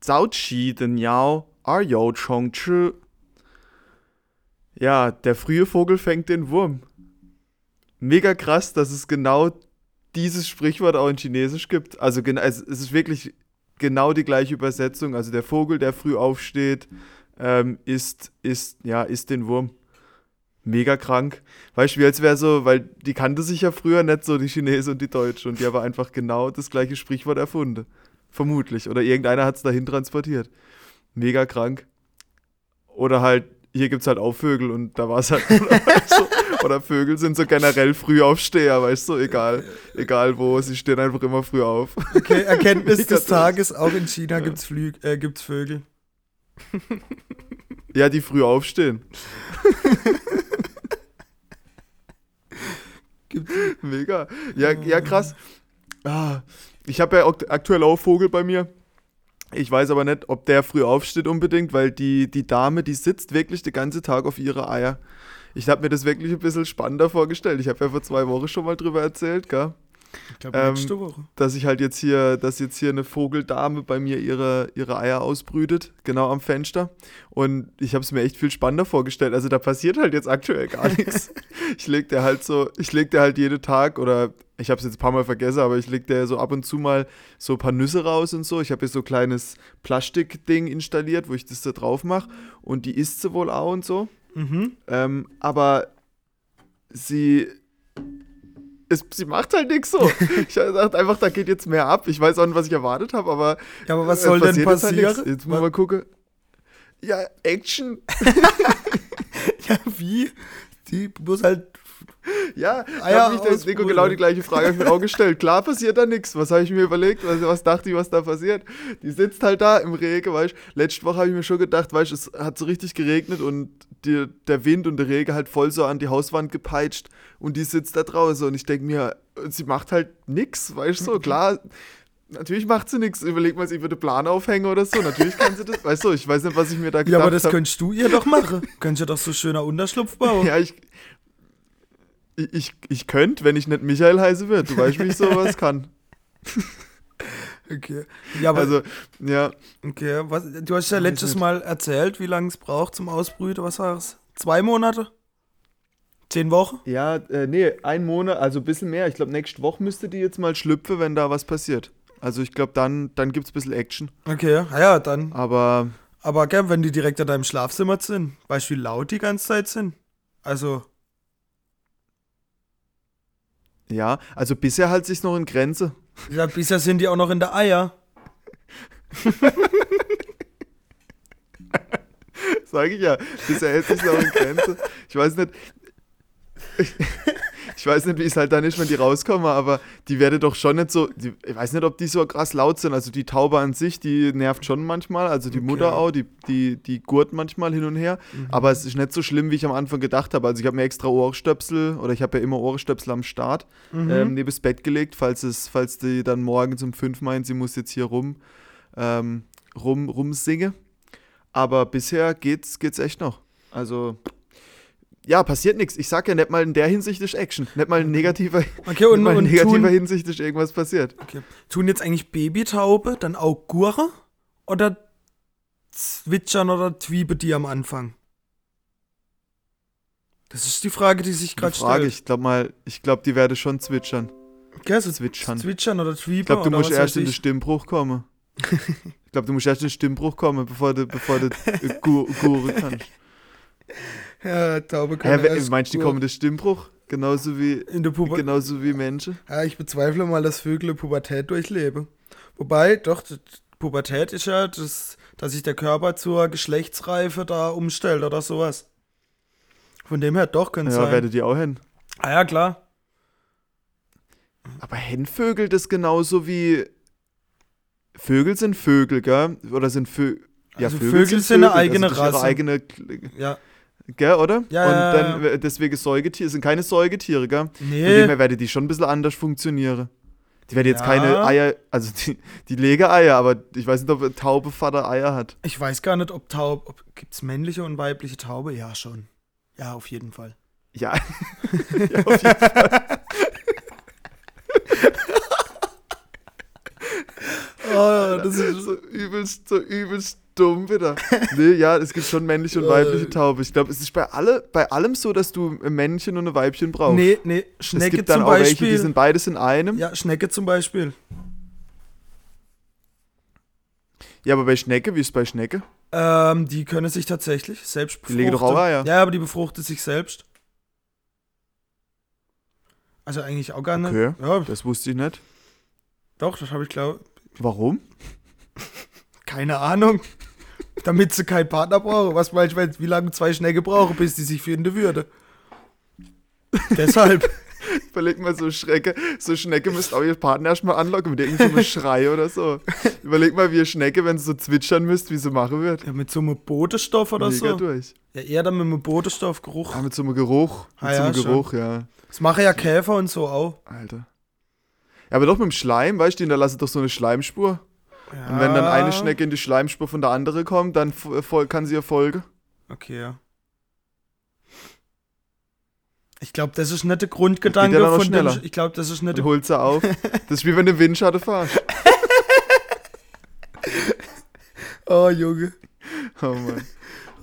早起的鸟儿有虫吃。Ja, der frühe Vogel fängt den Wurm. Mega krass, dass es genau dieses Sprichwort auch in Chinesisch gibt. Also es ist wirklich genau die gleiche Übersetzung. Also der Vogel, der früh aufsteht, ähm, isst, isst, ja, isst den Wurm. Mega krank. Weißt du, wie als wäre so, weil die kannte sich ja früher nicht so, die Chinesen und die Deutsche. Und die haben einfach genau das gleiche Sprichwort erfunden. Vermutlich. Oder irgendeiner hat es dahin transportiert. Mega krank. Oder halt, hier gibt es halt auch Vögel und da war es halt. so, oder Vögel sind so generell Frühaufsteher, weißt du, egal, egal wo, sie stehen einfach immer früh auf. Okay, Erkenntnis des Tages, auch in China gibt es äh, gibt's Vögel. Ja, die früh aufstehen. Mega. Ja, ja krass. Ah, ich habe ja aktuell auch Vogel bei mir. Ich weiß aber nicht, ob der früh aufsteht unbedingt, weil die, die Dame, die sitzt wirklich den ganzen Tag auf ihre Eier. Ich habe mir das wirklich ein bisschen spannender vorgestellt. Ich habe ja vor zwei Wochen schon mal drüber erzählt, gell? Ich glaube, ähm, nächste Woche. Dass ich halt jetzt hier, dass jetzt hier eine Vogeldame bei mir ihre, ihre Eier ausbrütet, genau am Fenster. Und ich habe es mir echt viel spannender vorgestellt. Also da passiert halt jetzt aktuell gar nichts. Ich leg der halt so, ich leg der halt jeden Tag oder ich habe es jetzt ein paar Mal vergessen, aber ich leg der so ab und zu mal so ein paar Nüsse raus und so. Ich habe hier so ein kleines Plastikding installiert, wo ich das da drauf mache. Und die isst sie wohl auch und so. Mhm. Ähm, aber sie es, sie macht halt nichts so. Ich dachte einfach, da geht jetzt mehr ab. Ich weiß auch nicht, was ich erwartet habe, aber. Ja, aber was soll denn halt passieren? Jetzt, halt jetzt muss mal gucken. Ja, Action. ja, wie? Die muss halt. Ja, ich habe mich der Nico genau die gleiche Frage mir auch gestellt. Klar passiert da nichts. Was habe ich mir überlegt? Was, was dachte ich, was da passiert? Die sitzt halt da im Regen, weißt du. Letzte Woche habe ich mir schon gedacht, weißt du, es hat so richtig geregnet und die, der Wind und der Regen halt voll so an die Hauswand gepeitscht und die sitzt da draußen und ich denke mir, sie macht halt nichts, weißt du, so, klar, natürlich macht sie nichts, überleg mal, sie würde Plan aufhängen oder so, natürlich kann sie das, weißt du, ich weiß nicht, was ich mir da gedacht habe. Ja, aber das hab. könntest du ihr doch machen, könntest ja doch so schöner Unterschlupf bauen. ja, ich, ich, ich könnte, wenn ich nicht Michael heiße wird, du weißt, wie ich sowas kann. Okay. Ja, aber, also, ja. Okay, was, du hast ja letztes Mal erzählt, wie lange es braucht zum Ausbrüten. Was war es? Zwei Monate? Zehn Wochen? Ja, äh, nee, ein Monat, also ein bisschen mehr. Ich glaube, nächste Woche müsste die jetzt mal schlüpfen, wenn da was passiert. Also ich glaube, dann, dann gibt es ein bisschen Action. Okay, ja, dann. Aber. Aber gell, wenn die direkt an deinem Schlafzimmer sind, weißt du, wie laut die ganze Zeit sind? Also. Ja, also bisher hält sich noch in Grenze. Ja, bisher sind die auch noch in der Eier. Sag ich ja, bisher hält sich noch in Grenze. Ich weiß nicht. Ich, weiß nicht, wie es halt dann ist, wenn die rauskommen, aber die werden doch schon nicht so. Die, ich weiß nicht, ob die so krass laut sind. Also die Taube an sich, die nervt schon manchmal. Also die okay. Mutter auch, die, die, die gurt manchmal hin und her. Mhm. Aber es ist nicht so schlimm, wie ich am Anfang gedacht habe. Also ich habe mir extra Ohrstöpsel oder ich habe ja immer Ohrstöpsel am Start mhm. ähm, neben das Bett gelegt, falls es, falls die dann morgens um fünf meint, sie muss jetzt hier rum, ähm, rum, rumsingen. Aber bisher geht's, geht's echt noch. Also ja, passiert nichts. Ich sag ja nicht mal in der Hinsicht ist Action. Nicht mal in negativer, okay, und, mal in negativer tun, Hinsicht ist irgendwas passiert. Okay. Tun jetzt eigentlich Babytaube dann auch Gurre? Oder zwitschern oder twiebe die am Anfang? Das ist die Frage, die sich gerade stellt. Ich glaube mal, ich glaube, die werde schon zwitschern. Okay, so zwitschern. Zwitschern oder twiebe. Ich glaube, du musst erst in den Stimmbruch kommen. ich glaube, du musst erst in den Stimmbruch kommen, bevor du, bevor du Gurre kannst. Ja, Taube können ja, Meinst du, die kommen der Stimmbruch? Genauso wie, In der genauso wie Menschen? Ja, ich bezweifle mal, dass Vögel Pubertät durchleben. Wobei, doch, Pubertät ist ja, das, dass sich der Körper zur Geschlechtsreife da umstellt oder sowas. Von dem her doch können ja, sein. Ja, werdet ihr auch hin. Ah ja, klar. Aber Hennvögel das genauso wie Vögel sind Vögel, gell? Oder sind Vögel. Ja, also Vögel, Vögel, sind, eine eigene also Rasse. Eigene, ja. Gell, oder? Ja, Und dann deswegen Säugetiere, sind keine Säugetiere, gell? Nee. Von dem her werden die schon ein bisschen anders funktionieren. Die werden jetzt ja. keine Eier, also die, die lege Eier, aber ich weiß nicht, ob ein Taube Vater Eier hat. Ich weiß gar nicht, ob Taube, ob, gibt es männliche und weibliche Taube? Ja, schon. Ja, auf jeden Fall. Ja, ja auf jeden Fall. Oh, das ist so übelst, so übelst dumm wieder. Nee, ja, es gibt schon männliche und weibliche Tauben. Ich glaube, es ist bei, alle, bei allem so, dass du ein Männchen und ein Weibchen brauchst. Nee, nee, es Schnecke gibt dann auch welche, die sind beides in einem. Ja, ja, Schnecke zum Beispiel. aber bei Schnecke, wie ist es bei Schnecke? Ähm, die können sich tatsächlich selbst Die befruchten. legen doch auch Eier. Ja, aber die befruchtet sich selbst. Also eigentlich auch gar nicht. Okay. Ja, Das wusste ich nicht. doch, das habe ich glaube Warum? Keine Ahnung. Damit sie keinen Partner brauchen. Was meinst du, wie lange zwei Schnecke brauchen, bis die sich finden würde? Deshalb. Überleg mal, so Schrecke, so Schnecke müsste auch ihr Partner erstmal anlocken mit irgendeinem Schrei oder so. Überleg mal, wie ihr Schnecke, wenn sie so zwitschern müsst, wie sie machen wird. Ja, mit so einem Bodenstoff oder Mega so. durch. Ja, eher dann mit einem Bodenstoffgeruch. Ah, mit so einem Geruch. Mit Ah, so ja, einem schon. Geruch, ja. Das machen ja Käfer und so auch. Alter. Ja, aber doch mit dem Schleim, weißt du, die hinterlassen doch so eine Schleimspur. Ja. Und wenn dann eine Schnecke in die Schleimspur von der anderen kommt, dann kann sie ihr folgen. Okay, ja. Ich glaube, das ist nicht der Grundgedanke von dem. schneller. Ich glaube, das ist nicht Dann holt sie auf. Das ist wie wenn du Windschatten fahrst. Oh, Junge. Oh Mann.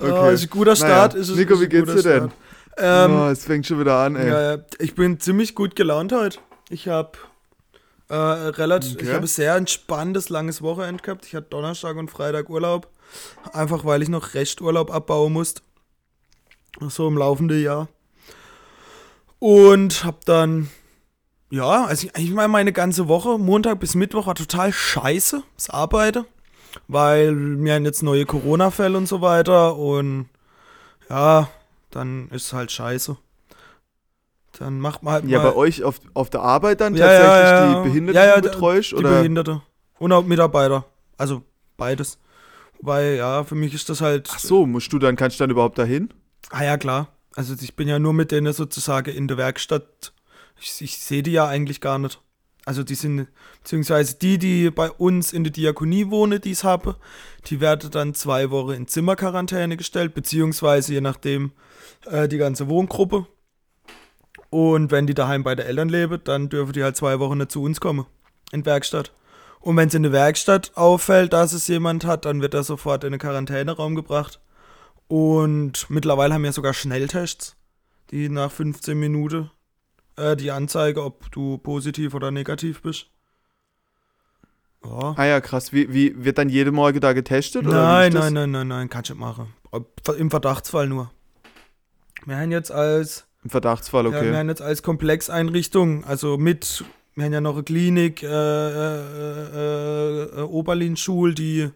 Oh, ist ein guter Start. Naja. Ist es- Nico, wie geht's dir denn? Ähm, oh, es fängt schon wieder an, ey. Ja. ich bin ziemlich gut gelaunt heute. Ich habe äh, relativ, Okay. ich habe ein sehr entspanntes langes Wochenende gehabt. Ich hatte Donnerstag und Freitag Urlaub, einfach weil ich noch Resturlaub abbauen musste, so im laufenden Jahr. Und habe dann ja, also ich, ich meine meine ganze Woche Montag bis Mittwoch war total scheiße, das Arbeiten, weil wir haben jetzt neue Corona-Fälle und so weiter und ja, dann ist es halt scheiße. Dann macht man halt Ja, mal bei euch auf, auf der Arbeit dann Ja, tatsächlich ja, ja. die Behinderten Ja, ja, betreust? die Oder? Behinderte und auch Mitarbeiter. Also beides. Wobei, ja, für mich ist das halt. Ach so, musst du dann, kannst du dann überhaupt dahin? Ah ja, klar. Also ich bin ja nur mit denen sozusagen in der Werkstatt. Ich, ich sehe die ja eigentlich gar nicht. Also die sind, beziehungsweise die, die bei uns in der Diakonie wohnen, die es haben, die werden dann zwei Wochen in Zimmerquarantäne gestellt, beziehungsweise je nachdem äh, die ganze Wohngruppe. Und wenn die daheim bei den Eltern leben, dann dürfen die halt zwei Wochen nicht zu uns kommen, in die Werkstatt. Und wenn es in der Werkstatt auffällt, dass es jemand hat, dann wird er sofort in den Quarantäneraum gebracht. Und mittlerweile haben wir sogar Schnelltests, die nach 15 Minuten äh, die Anzeige, ob du positiv oder negativ bist. Ja. Ah ja, krass. Wie, wie wird dann jede Morgen da getestet? Nein, nein, nein, nein, nein, kannst du nicht machen. Im Verdachtsfall nur. Wir haben jetzt als, Im Verdachtsfall, ja, wir okay. haben jetzt als Komplexeinrichtung, also mit, wir haben ja noch eine Klinik, äh, äh, äh, äh, Oberlin-Schul, die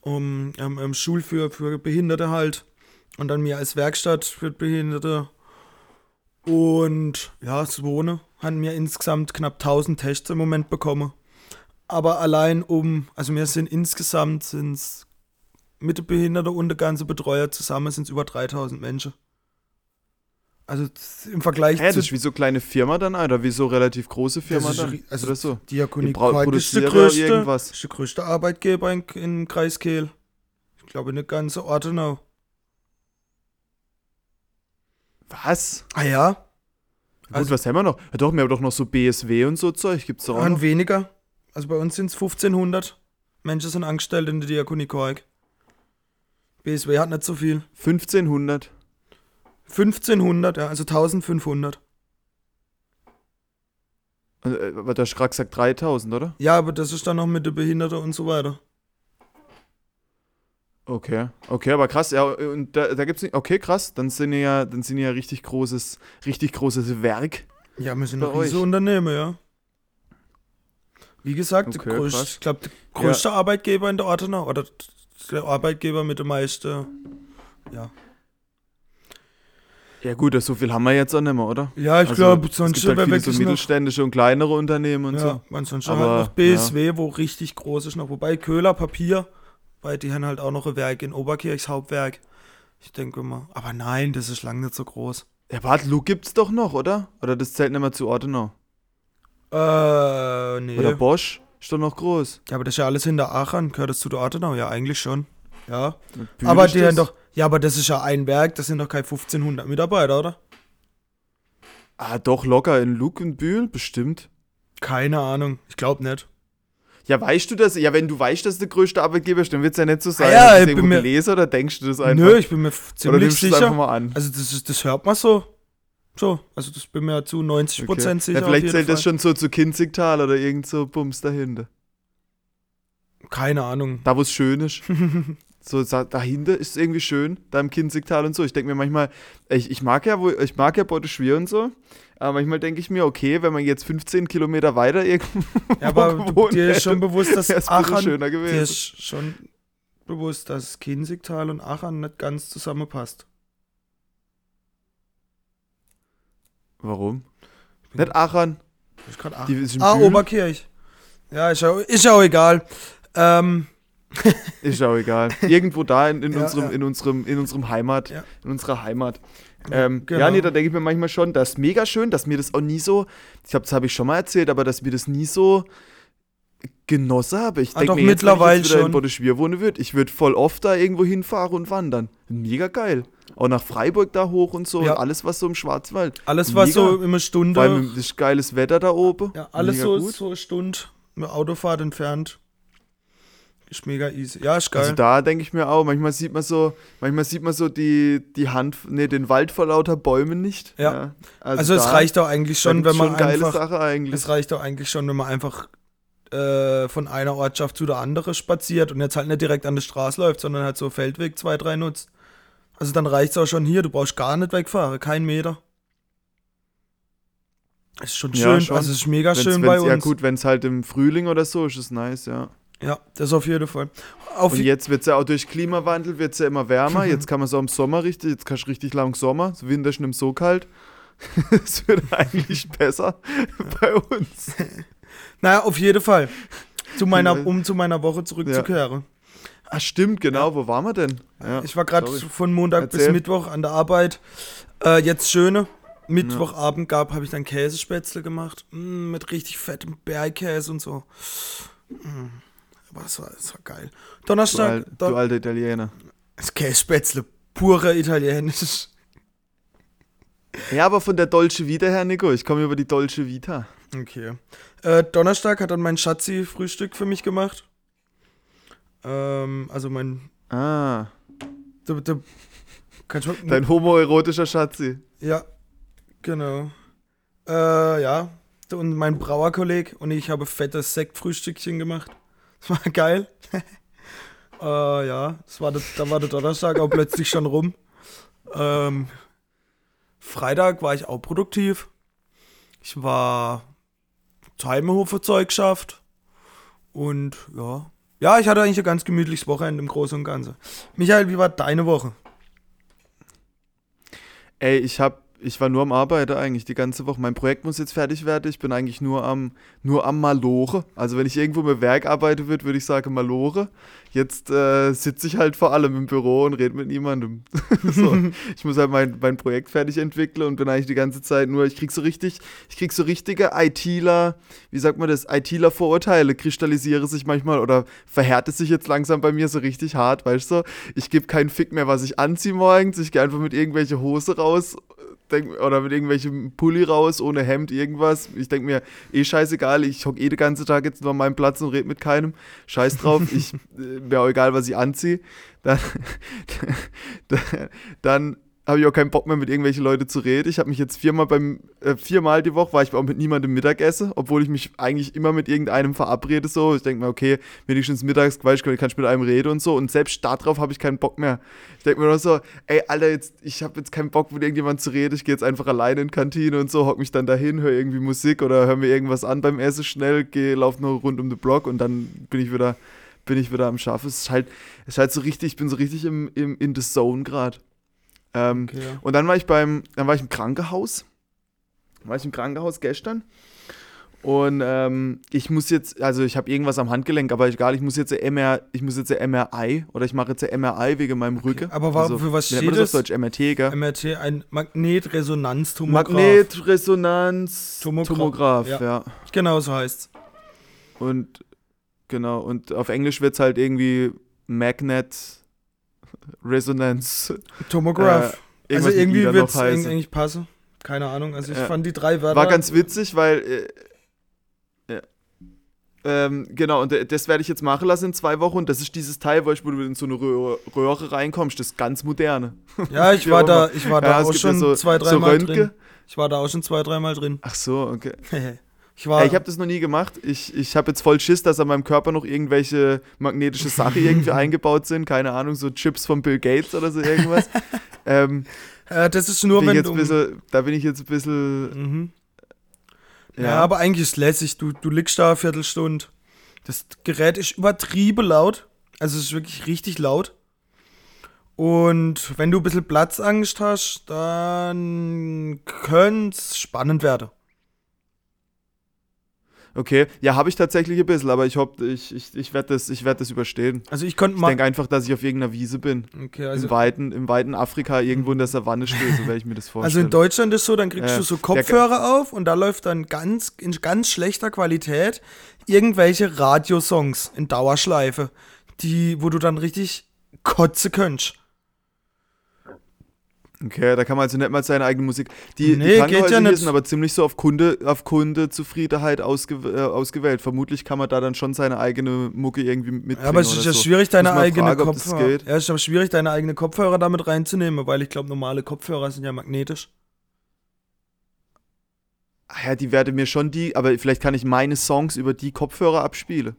um, ähm, ähm, Schul für, für Behinderte halt. Und dann mir als Werkstatt für Behinderte. Und ja, das Wohnen haben wir insgesamt knapp 1000 Tests im Moment bekommen. Aber allein um, also wir sind insgesamt sind's mit der Behinderte und der ganze Betreuer zusammen sind es über 3000 Menschen. Also das- im Vergleich Hä, das zu ist wie so kleine Firma dann, oder wie so relativ große Firma Das ist dann? also oder so? Diakonie Quark ist der größte, irgendwas. ist der größte Arbeitgeber in, in Kreis Kehl. Ich glaube in der ganzen Ortenau. Was? Ah ja? Gut, Also- was haben wir noch? Ja, doch, wir haben doch noch so BSW und so Zeug. Gibt's doch auch noch. weniger. Also bei uns sind es 1500 Menschen sind angestellt in der Diakonie Kork. BSW hat nicht so viel. 1500. 1500, ja, also 1500. Äh, aber der Schrack sagt 3000, oder? Ja, aber das ist dann noch mit der Behinderte und so weiter. Okay. Okay, aber krass, ja, und da, da gibt's nicht. Okay, krass, dann sind ja, dann sind ja richtig großes, richtig großes Werk. Ja, wir sind ein riese Unternehmen, ja. Wie gesagt, der Okay, größte, ich glaube, der größte Arbeitgeber in der Ortenau oder der Arbeitgeber mit der meisten, ja. Ja gut, das so viel haben wir jetzt auch nicht mehr, oder? Ja, ich Also, glaube, es sonst gibt halt viele so wirklich noch, mittelständische und kleinere Unternehmen und ja, so. man sonst Aber, halt noch BSW, wo richtig groß ist noch. Wobei Köhler Papier, weil die haben halt auch noch ein Werk in Oberkirchs Hauptwerk. Ich denke mal, aber nein, das ist lang nicht so groß. Ja, Luke gibt's doch noch, oder? Oder das zählt nicht mehr zu Ortenau. Äh, nee. Oder Bosch ist doch noch groß. ja, aber das ist ja alles hinter Aachen. Gehört das zu der Ortenau? Ja, eigentlich schon. Ja. Aber die haben doch, ja, aber das ist ja ein Werk, das sind doch keine 1500 Mitarbeiter, oder? Ah, doch, locker in Luke und Bühl, bestimmt. Keine Ahnung, ich glaube nicht. Ja, weißt du das? Ja, wenn du weißt, dass du der größte Arbeitgeber ist, dann wird es ja nicht so sein. ja, Hast du ich das bin mir- gelesen oder denkst du das einfach? Nö, ich bin mir ziemlich du es einfach sicher. mal an? Also das, ist, das hört man so. So, also das bin mir zu 90% Okay. sicher. ja, vielleicht zählt das Fall. schon so zu Kinzigtal oder irgend so Bums dahinter. Keine Ahnung. Da, wo es schön ist. so dahinter ist es irgendwie schön, da im Kinzigtal und so. Ich denke mir manchmal, ich, ich mag ja wo, ich mag ja Botteschwier und so, aber manchmal denke ich mir, okay, wenn man jetzt 15 Kilometer weiter irgendwo Ja, aber dir ist schon bewusst, dass Aachen, schöner dir gewesen. ist schon bewusst, dass Kinzigtal und Aachen nicht ganz zusammenpasst. Warum? Nicht Aachen. Ich grad Aachen. Ah. Oberkirch. Ja, ist ja, ist ja auch egal. Ähm, Ist auch egal. Irgendwo da in, in, Ja, unserem, ja. in unserem, in unserem Heimat, Ja. in unserer Heimat. Ähm, Genau. Ja, nee, da denke ich mir manchmal schon, das ist mega schön, dass mir das auch nie so, ich glaube, das habe ich schon mal erzählt, aber dass mir das nie so genossen habe. Ich Ah, denke mir jetzt, wenn ich jetzt wieder in schon. Botteschwier wohnen würde, ich würde voll oft da irgendwo hinfahren und wandern. Mega geil. Auch nach Freiburg da hoch und so Ja. und alles, was so im Schwarzwald. alles, was Mega. so immer eine Stunde. Vor allem das geiles Wetter da oben. ja, alles Mega so, gut. so eine Stunde mit Autofahrt entfernt. Ist mega easy. Ja, ist geil. Also da denke ich mir auch, manchmal sieht man so, manchmal sieht man so die, die Hand, nee, den Wald vor lauter Bäumen nicht. Ja. also es da- reicht auch eigentlich schon, wenn man geile einfach. Sache eigentlich. Es reicht auch eigentlich schon, wenn man einfach äh, von einer Ortschaft zu der anderen spaziert und jetzt halt nicht direkt an der Straße läuft, sondern halt so Feldweg zwei, drei nutzt. Also dann reicht es auch schon hier, du brauchst gar nicht wegfahren, kein Meter. Ist schon Ja, schön, schon. also es ist mega Wenn's, schön wenn's, bei Ja uns. gut, wenn es halt im Frühling oder so ist, ist nice, ja. Ja, das auf jeden Fall. Auf Und jetzt wird es ja auch durch Klimawandel wird's ja immer wärmer. Jetzt kann man so im Sommer richtig, jetzt kannst du richtig lang Sommer. So Winter ist nicht so kalt. Es wird eigentlich besser bei uns. naja, auf jeden Fall. Zu meiner, Ja. um zu meiner Woche zurückzukehren. Ah, stimmt, genau. Wo waren wir denn? Ja, Ich war gerade von Montag bis Erzähl. Mittwoch an der Arbeit. Äh, jetzt schöne. Mittwochabend gab, habe ich dann Käsespätzle gemacht. Mm, mit richtig fettem Bergkäse und so. Mm, aber das war, das war geil. Du, Donnerstag, al du Don alte Italiener. das Käsespätzle, pure Italienisch. Ja, aber von der Dolce Vita her, Nico. Ich komme über die Dolce Vita. Okay. Äh, Donnerstag hat dann mein Schatzi Frühstück für mich gemacht. Ähm, also mein. Ah, der, kannst du, dein homoerotischer Schatzi. Ja, genau. Äh, ja. Und mein Brauerkolleg und ich habe fettes Sektfrühstückchen gemacht. Das war geil. äh, ja, das war der, da war der Donnerstag auch plötzlich schon rum. Ähm, Freitag war ich auch produktiv. Ich war Timehofer Zeug geschafft. Und ja. Ja, ich hatte eigentlich ein ganz gemütliches Wochenende im Großen und Ganzen. Michael, wie war deine Woche? Ey, ich hab, ich war nur am Arbeiten eigentlich die ganze Woche. Mein Projekt muss jetzt fertig werden. Ich bin eigentlich nur am, nur am Malore. Also wenn ich irgendwo mit Werk arbeiten würde, würde ich sagen Malore. Jetzt äh, sitze ich halt vor allem im Büro und rede mit niemandem. so, ich muss halt mein, mein Projekt fertig entwickeln und bin eigentlich die ganze Zeit nur, ich krieg so richtig, ich krieg so richtige ITler, wie sagt man das, ITler Vorurteile kristallisiere sich manchmal oder verhärte sich jetzt langsam bei mir so richtig hart, weißt du? Ich gebe keinen Fick mehr, was ich anziehe morgens. Ich gehe einfach mit irgendwelche Hose raus denk, oder mit irgendwelchem Pulli raus, ohne Hemd, irgendwas. Ich denke mir, eh scheißegal, ich hocke eh den ganzen Tag jetzt nur an meinem Platz und rede mit keinem. Scheiß drauf, ich, äh, mir auch egal, was ich anziehe. Dann, dann habe ich auch keinen Bock mehr mit irgendwelchen Leuten zu reden. Ich habe mich jetzt viermal beim, äh, viermal die Woche war ich auch mit niemandem Mittagessen, obwohl ich mich eigentlich immer mit irgendeinem verabrede so. Ich denke mir, okay, wenigstens mittags, weißt du, kann ich mit einem reden und so. Und selbst darauf habe ich keinen Bock mehr. Ich denke mir nur so, ey, Alter, jetzt, ich habe jetzt keinen Bock mit irgendjemandem zu reden. Ich gehe jetzt einfach alleine in die Kantine und so, hock mich dann dahin, höre irgendwie Musik oder höre mir irgendwas an beim Essen schnell, gehe, laufe nur rund um den Block und dann bin ich wieder, bin ich wieder am Schaffen. Es ist halt, es ist halt so richtig, ich bin so richtig im, im, in the zone gerade. Ähm, Okay, ja. und dann war ich beim, dann war ich im Krankenhaus. War ich im Krankenhaus gestern. Und ähm, ich muss jetzt, also ich habe irgendwas am Handgelenk, aber egal, ich muss jetzt MR, ich muss jetzt MRI oder ich mache jetzt MRI wegen meinem Rücken. aber wa- für was steht das auf Deutsch? MRT, gell? MRT, ein Magnetresonanztomograph. Magnetresonanz Tomograph, Tomograph, ja. ja. Genau so heißt's. Und genau, und auf Englisch wird es halt irgendwie Magnet Resonance. Tomograph. Äh, also irgendwie noch heißen. eigentlich passen. Keine Ahnung. Also ich Ja. fand die drei Wörter. War ganz witzig, weil. Äh, ja. Ähm, genau, und äh, das werde ich jetzt machen lassen in zwei Wochen. Und das ist dieses Teil, wo, ich, wo du in so eine Röhre, Röhre reinkommst. Das ist ganz moderne. Ja, ich war da, ich war Ja, da es auch ja schon so- zwei, so dreimal Röntgen. drin. Ich war da auch schon zwei, dreimal drin. Ach so, okay. ich war. Ja, ich habe das noch nie gemacht. Ich, ich habe jetzt voll Schiss, dass an meinem Körper noch irgendwelche magnetische Sachen irgendwie eingebaut sind. Keine Ahnung, so Chips von Bill Gates oder so irgendwas. ähm, äh, das ist nur, wenn du. bisschen, da bin ich jetzt ein bisschen. Mhm. Ja. Ja, aber eigentlich ist es lässig. Du, du liegst da eine Viertelstunde. Das Gerät ist übertrieben laut. Also es ist wirklich richtig laut. Und wenn du ein bisschen Platzangst hast, dann könnte es spannend werden. Okay. Ja, habe ich tatsächlich ein bisschen, aber ich hoffe, ich, ich, ich werde das, ich werd das überstehen. Also ich konnte Ich mal. denke einfach, dass ich auf irgendeiner Wiese bin. Okay, also, Im, weiten, Im weiten Afrika irgendwo in der Savanne stehe, so werde ich mir das vorstellen. also in Deutschland ist so, dann kriegst Äh, du so Kopfhörer auf und da läuft dann ganz in ganz schlechter Qualität irgendwelche Radiosongs in Dauerschleife, die, wo du dann richtig kotze könntest. Okay, da kann man also nicht mal seine eigene Musik. Die, Nee, die Krankenhäuser ja sind aber ziemlich so auf, Kunde, auf Kundezufriedenheit ausge, äh, ausgewählt. Vermutlich kann man da dann schon seine eigene Mucke irgendwie mitbringen. Ja, aber es ist ja so. schwierig, deine eigene fragen, Kopfhörer. geht. Ja, es ist aber schwierig, deine eigene Kopfhörer damit reinzunehmen, weil ich glaube, normale Kopfhörer sind ja magnetisch. Ah ja, die werde mir schon die, aber vielleicht kann ich meine Songs über die Kopfhörer abspielen.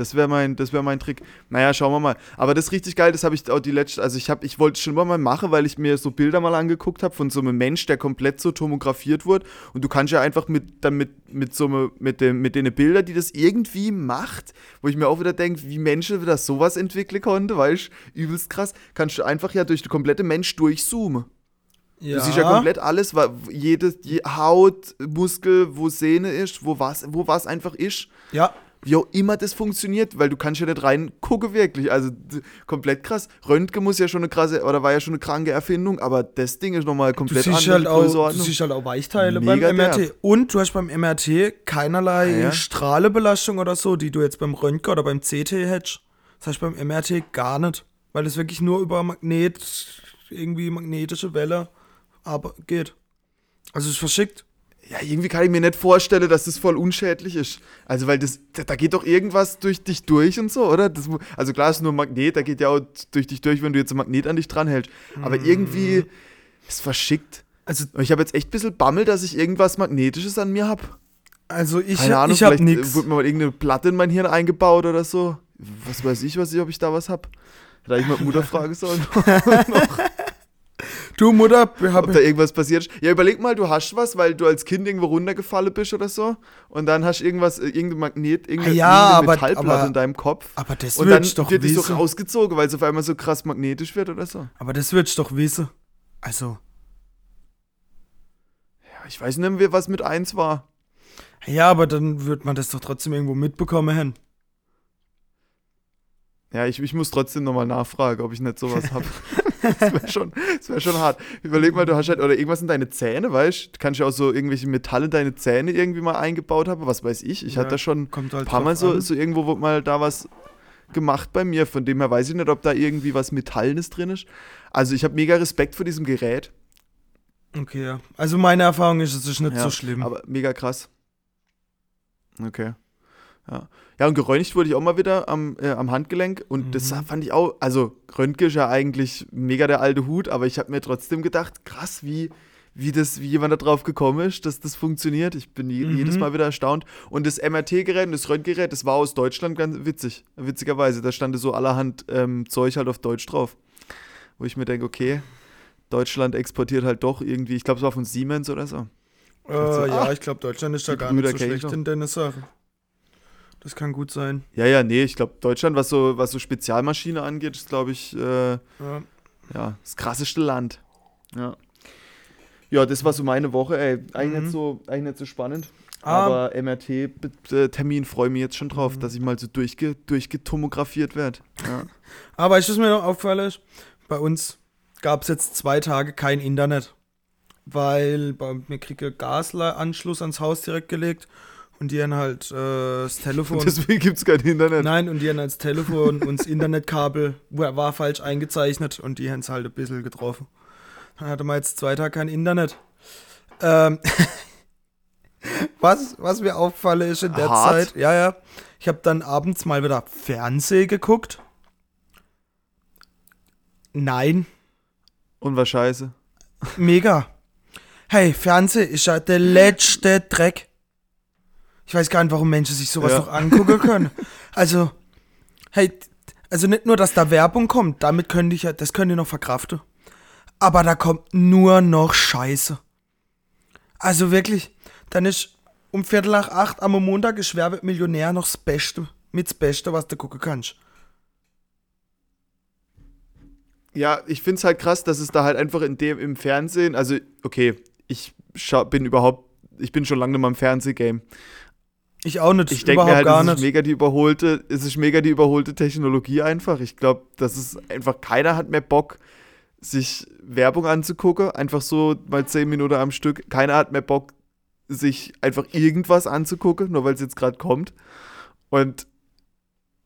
Das wäre mein, das wär mein Trick. Naja, schauen wir mal. Aber das ist richtig geil, das habe ich auch die letzte, also ich habe, ich wollte es schon immer mal machen, weil ich mir so Bilder mal angeguckt habe von so einem Mensch, der komplett so tomografiert wurde. Und du kannst ja einfach mit, dann mit, mit so einem, mit dem, mit den Bildern, die das irgendwie macht, wo ich mir auch wieder denke, wie Menschen das sowas entwickeln konnte, weißt du, übelst krass, kannst du einfach ja durch den komplette Mensch durchzoomen. Ja. Du siehst ja komplett alles, wa- jede, die Haut, Muskel, wo Sehne ist, wo was, wo was einfach ist. Ja, Wie auch immer das funktioniert, weil du kannst ja nicht reingucken wirklich. Also komplett krass. Röntgen muss ja schon eine krasse, oder war ja schon eine kranke Erfindung, aber das Ding ist nochmal du komplett siehst, andere halt auch, du siehst halt auch Weichteile Mega beim MRT. derb. Und du hast beim MRT keinerlei Ah, ja? Strahlebelastung oder so, die du jetzt beim Röntgen oder beim CT hättest. Das heißt beim MRT gar nicht, weil es wirklich nur über Magnet, irgendwie magnetische Welle aber geht. Also es ist verschickt. Ja, irgendwie kann ich mir nicht vorstellen, dass das voll unschädlich ist. Also, weil das, da, geht doch irgendwas durch dich durch und so, oder? Das, also klar ist nur ein Magnet, da geht ja auch durch dich durch, wenn du jetzt ein Magnet an dich dranhältst. Aber Mhm. irgendwie ist verschickt. Also, ich habe jetzt echt ein bisschen Bammel, dass ich irgendwas Magnetisches an mir habe. also ich, Keine Ahnung, ich hab vielleicht äh, nix. wurde mir mal irgendeine Platte in mein Hirn eingebaut oder so. Was weiß ich, was ich, ob ich da was hab. Hätte ich mal Mutter fragen sollen, Du Mutter, wir ob da haben irgendwas passiert ist. Ja, überleg mal, du hast was, weil du als Kind irgendwo runtergefallen bist oder so. Und dann hast du irgendwas, äh, irgendein Magnet, irgendeine, Ah ja, irgendeine aber- Metallplatte aber- in deinem Kopf. aber das Und dann würdest doch wird die so wissen. rausgezogen, weil es auf einmal so krass magnetisch wird oder so. aber das würdest doch wissen. Also, Ja, ich weiß nicht mehr, was mit eins war. ja, aber dann wird man das doch trotzdem irgendwo mitbekommen, Hen. Ja, ich, ich muss trotzdem nochmal nachfragen, ob ich nicht sowas habe. das wäre schon, das wär schon hart. Überleg mal, du hast halt, oder irgendwas in deine Zähne, weißt du? Du kannst ja auch so irgendwelche Metalle in deine Zähne irgendwie mal eingebaut haben, was weiß ich. Ich Ja, hatte da schon ein halt paar Mal so, an. so irgendwo wo mal da was gemacht bei mir. Von dem her weiß ich nicht, ob da irgendwie was Metallenes drin ist. Also ich habe mega Respekt vor diesem Gerät. Okay, ja. Also meine Erfahrung ist, es ist nicht Ja, so schlimm. Aber mega krass. Okay. Ja. Ja, und geröntgt wurde ich auch mal wieder am, äh, am Handgelenk und das Mhm. fand ich auch, also Röntgen ist ja eigentlich mega der alte Hut, aber ich habe mir trotzdem gedacht, krass, wie, wie, das, wie jemand da drauf gekommen ist, dass das funktioniert. Ich bin je, Mhm. jedes Mal wieder erstaunt. Und das MRT-Gerät und das Röntgengerät, das war aus Deutschland ganz witzig, witzigerweise. Da stand so allerhand ähm, Zeug halt auf Deutsch drauf. Wo ich mir denke, okay, Deutschland exportiert halt doch irgendwie, ich glaube, es war von Siemens oder so. äh, so, ja, ah, ich glaube, Deutschland ist da gar nicht so schlecht in deiner Sache. Das kann gut sein. Ja, ja, nee, ich glaube, Deutschland, was so, was so Spezialmaschine angeht, ist, glaube ich, äh, Ja. ja, das krasseste Land. Ja. Ja, das war so meine Woche, ey. Eigentlich, Mhm. nicht, so, eigentlich nicht so spannend. Ah. Aber MRT-Termin freue ich mich jetzt schon drauf, Mhm. dass ich mal so durchge durchgetomografiert werde. Ja. Aber du, was mir noch auffällt? ist? Bei uns gab es jetzt zwei Tage kein Internet. Weil bei mir kriege Gasanschluss ans Haus direkt gelegt und die haben halt äh, das Telefon. Deswegen gibt es kein Internet. Nein, und die haben als Telefon und das Internetkabel war war falsch eingezeichnet und die haben es halt ein bisschen getroffen. Dann hatte man jetzt zwei Tage kein Internet. Ähm, was, was mir auffallen ist in der Hart. Zeit, ja, ja, ich habe dann abends mal wieder Fernseh geguckt. Nein, Und war scheiße. mega. Hey, Fernseh ist ja der letzte Dreck. Ich weiß gar nicht, warum Menschen sich sowas Ja. noch angucken können. Also, hey, also nicht nur, dass da Werbung kommt, damit könnte ich ja, das könnte ich noch verkraften. Aber da kommt nur noch Scheiße. Also wirklich, dann ist um Viertel nach acht am Montag ist Wer wird Millionär noch das Beste, mit das Beste, was du gucken kannst. Ja, ich finde es halt krass, dass es da halt einfach in dem im Fernsehen, also okay, ich bin überhaupt, ich bin schon lange mal im Fernsehgame. Ich auch nicht, Ich denke halt, gar es ist nicht. mega die überholte, es ist mega die überholte Technologie einfach. Ich glaube, das ist einfach, keiner hat mehr Bock, sich Werbung anzugucken, einfach so mal zehn Minuten am Stück. Keiner hat mehr Bock, sich einfach irgendwas anzugucken, nur weil es jetzt gerade kommt. Und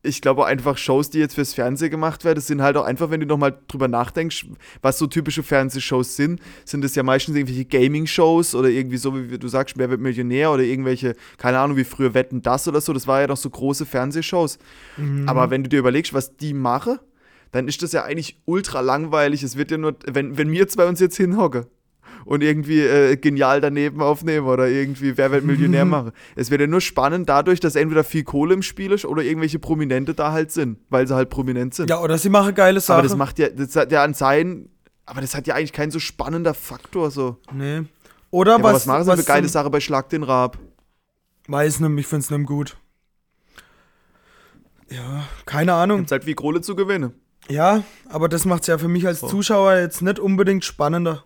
ich glaube einfach Shows, die jetzt fürs Fernsehen gemacht werden, das sind halt auch einfach, wenn du nochmal drüber nachdenkst, was so typische Fernsehshows sind, sind es ja meistens irgendwelche Gaming-Shows oder irgendwie so, wie du sagst, Wer wird Millionär oder irgendwelche, keine Ahnung, wie früher Wetten, das oder so, das war ja noch so große Fernsehshows. Mhm. Aber wenn du dir überlegst, was die machen, dann ist das ja eigentlich ultra langweilig. Es wird ja nur, wenn, wenn wir zwei uns jetzt hinhocken und irgendwie äh, genial daneben aufnehmen oder irgendwie Wer wird Millionär machen. Es wird ja nur spannend dadurch, dass entweder viel Kohle im Spiel ist oder irgendwelche Prominente da halt sind, weil sie halt prominent sind. Ja, oder sie machen geile Sachen. aber das macht ja, das hat ja an sein, aber das hat ja eigentlich keinen so spannender Faktor so. Nee. Oder Ja, aber was, was machen sie für was geile zum- Sache bei Schlag den Raab? Weiß nicht, ich find's nicht gut. Ja, keine Ahnung. Gibt's halt wie Kohle zu gewinnen. Ja, aber das macht's ja für mich als. Zuschauer jetzt nicht unbedingt spannender.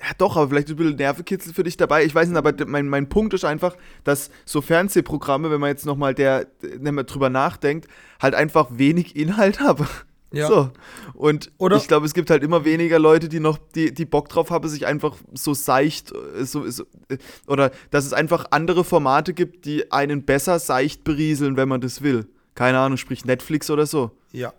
Ja, doch, aber vielleicht ein bisschen Nervenkitzel für dich dabei. Ich weiß nicht, aber mein, mein Punkt ist einfach, dass so Fernsehprogramme, wenn man jetzt nochmal der, wenn man drüber nachdenkt, halt einfach wenig Inhalt haben. Ja. So. Und Oder- ich glaube, es gibt halt immer weniger Leute, die noch, die, die Bock drauf haben, sich einfach so seicht, äh, so, so, äh, oder dass es einfach andere Formate gibt, die einen besser seicht berieseln, wenn man das will. Keine Ahnung, sprich Netflix oder so. Ja.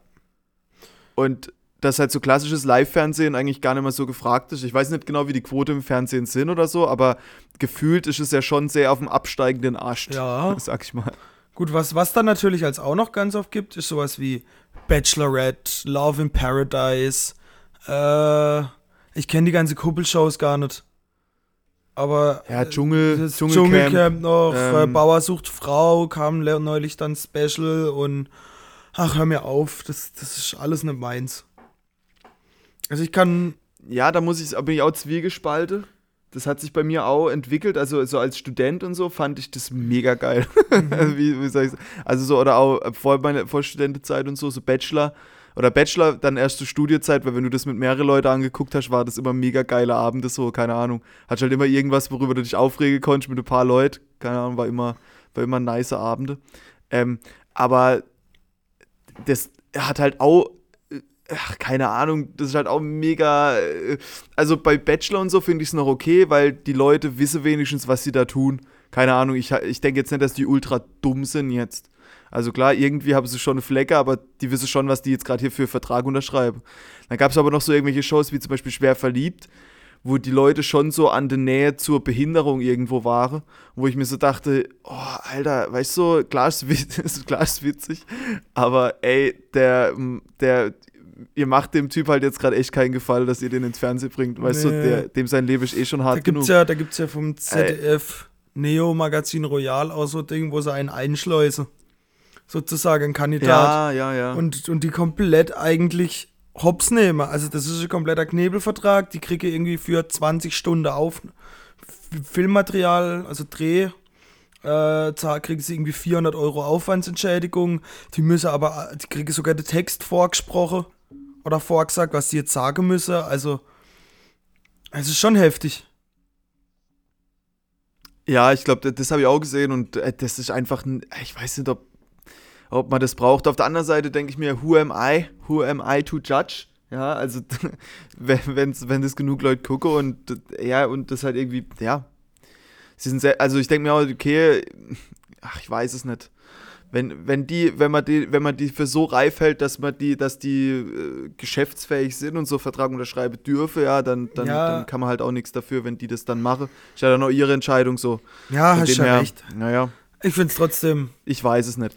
Und dass halt so klassisches Live-Fernsehen eigentlich gar nicht mehr so gefragt ist. Ich weiß nicht genau, wie die Quote im Fernsehen sind oder so, aber gefühlt ist es ja schon sehr auf dem absteigenden Ast. Ja. Sag ich mal. Gut, was, was dann natürlich als auch noch ganz oft gibt, ist sowas wie Bachelorette, Love in Paradise. Äh, ich kenne die ganze Kuppelshows gar nicht. Aber Ja, Dschungel, das Dschungelcamp. Dschungelcamp noch, äh, ähm, Bauer sucht Frau, kam neulich dann Special und ach, hör mir auf, das, das ist alles nicht meins. Also ich kann, Ja, da muss ich, bin ich auch zwiegespalten. Das hat sich bei mir auch entwickelt. Also so als Student und so fand ich das mega geil. Mhm. wie, wie soll ich Also so, oder auch vor meiner vor Studentenzeit und so, so Bachelor. Oder Bachelor, dann erst zur Studiezeit, weil wenn du das mit mehreren Leuten angeguckt hast, war das immer mega geile Abende, so, keine Ahnung. Hat halt immer irgendwas, worüber du dich aufregen konntest mit ein paar Leuten. Keine Ahnung, war immer, war immer nice Abende. Ähm, aber das hat halt auch ach, keine Ahnung, das ist halt auch mega. äh, Also bei Bachelor und so finde ich es noch okay, weil die Leute wissen wenigstens, was sie da tun. Keine Ahnung, ich, ich denke jetzt nicht, dass die ultra dumm sind jetzt. Also klar, irgendwie haben sie schon eine Flecke, aber die wissen schon, was die jetzt gerade hier für Vertrag unterschreiben. Dann gab es aber noch so irgendwelche Shows wie zum Beispiel Schwer verliebt, wo die Leute schon so an der Nähe zur Behinderung irgendwo waren, wo ich mir so dachte, oh, Alter, weißt du, klar ist, klar ist witzig, aber ey, der, der, ihr macht dem Typ halt jetzt gerade echt keinen Gefallen, dass ihr den ins Fernsehen bringt, weißt du, Nee. der, dem sein Leben ist eh schon da hart gibt's genug. ja, da gibt's ja vom ZDF Neo Magazin Royal auch so Ding, wo sie einen einschleusen. Sozusagen ein Kandidat. ja, ja, ja. Und, und die komplett eigentlich hops nehmen. Also das ist ein kompletter Knebelvertrag. Die kriege irgendwie für 20 Stunden auf Filmmaterial, also Dreh, äh, kriegen sie irgendwie 400 Euro Aufwandsentschädigung. Die müssen aber, die kriegen sogar den Text vorgesprochen oder vorgesagt, was sie jetzt sagen müssen. Also es ist schon heftig. Ja, ich glaube, das, habe ich auch gesehen und äh, das ist einfach, ein, ich weiß nicht, ob, ob man das braucht. Auf der anderen Seite denke ich mir, who am I? Who am I to judge? Ja, also wenn, wenn's, wenn das genug Leute gucken und ja, und das halt irgendwie, ja. Sie sind sehr, also ich denke mir auch, okay, ach, ich weiß es nicht. Wenn, wenn die, wenn man die, wenn man die für so reif hält, dass man die, dass die äh, geschäftsfähig sind und so Vertrag unterschreiben dürfe, ja, dann, dann, Ja. dann kann man halt auch nichts dafür, wenn die das dann machen. Ist ja dann auch ihre Entscheidung so. Ja, hast her, recht. Naja, Ich finde es trotzdem. ich weiß es nicht.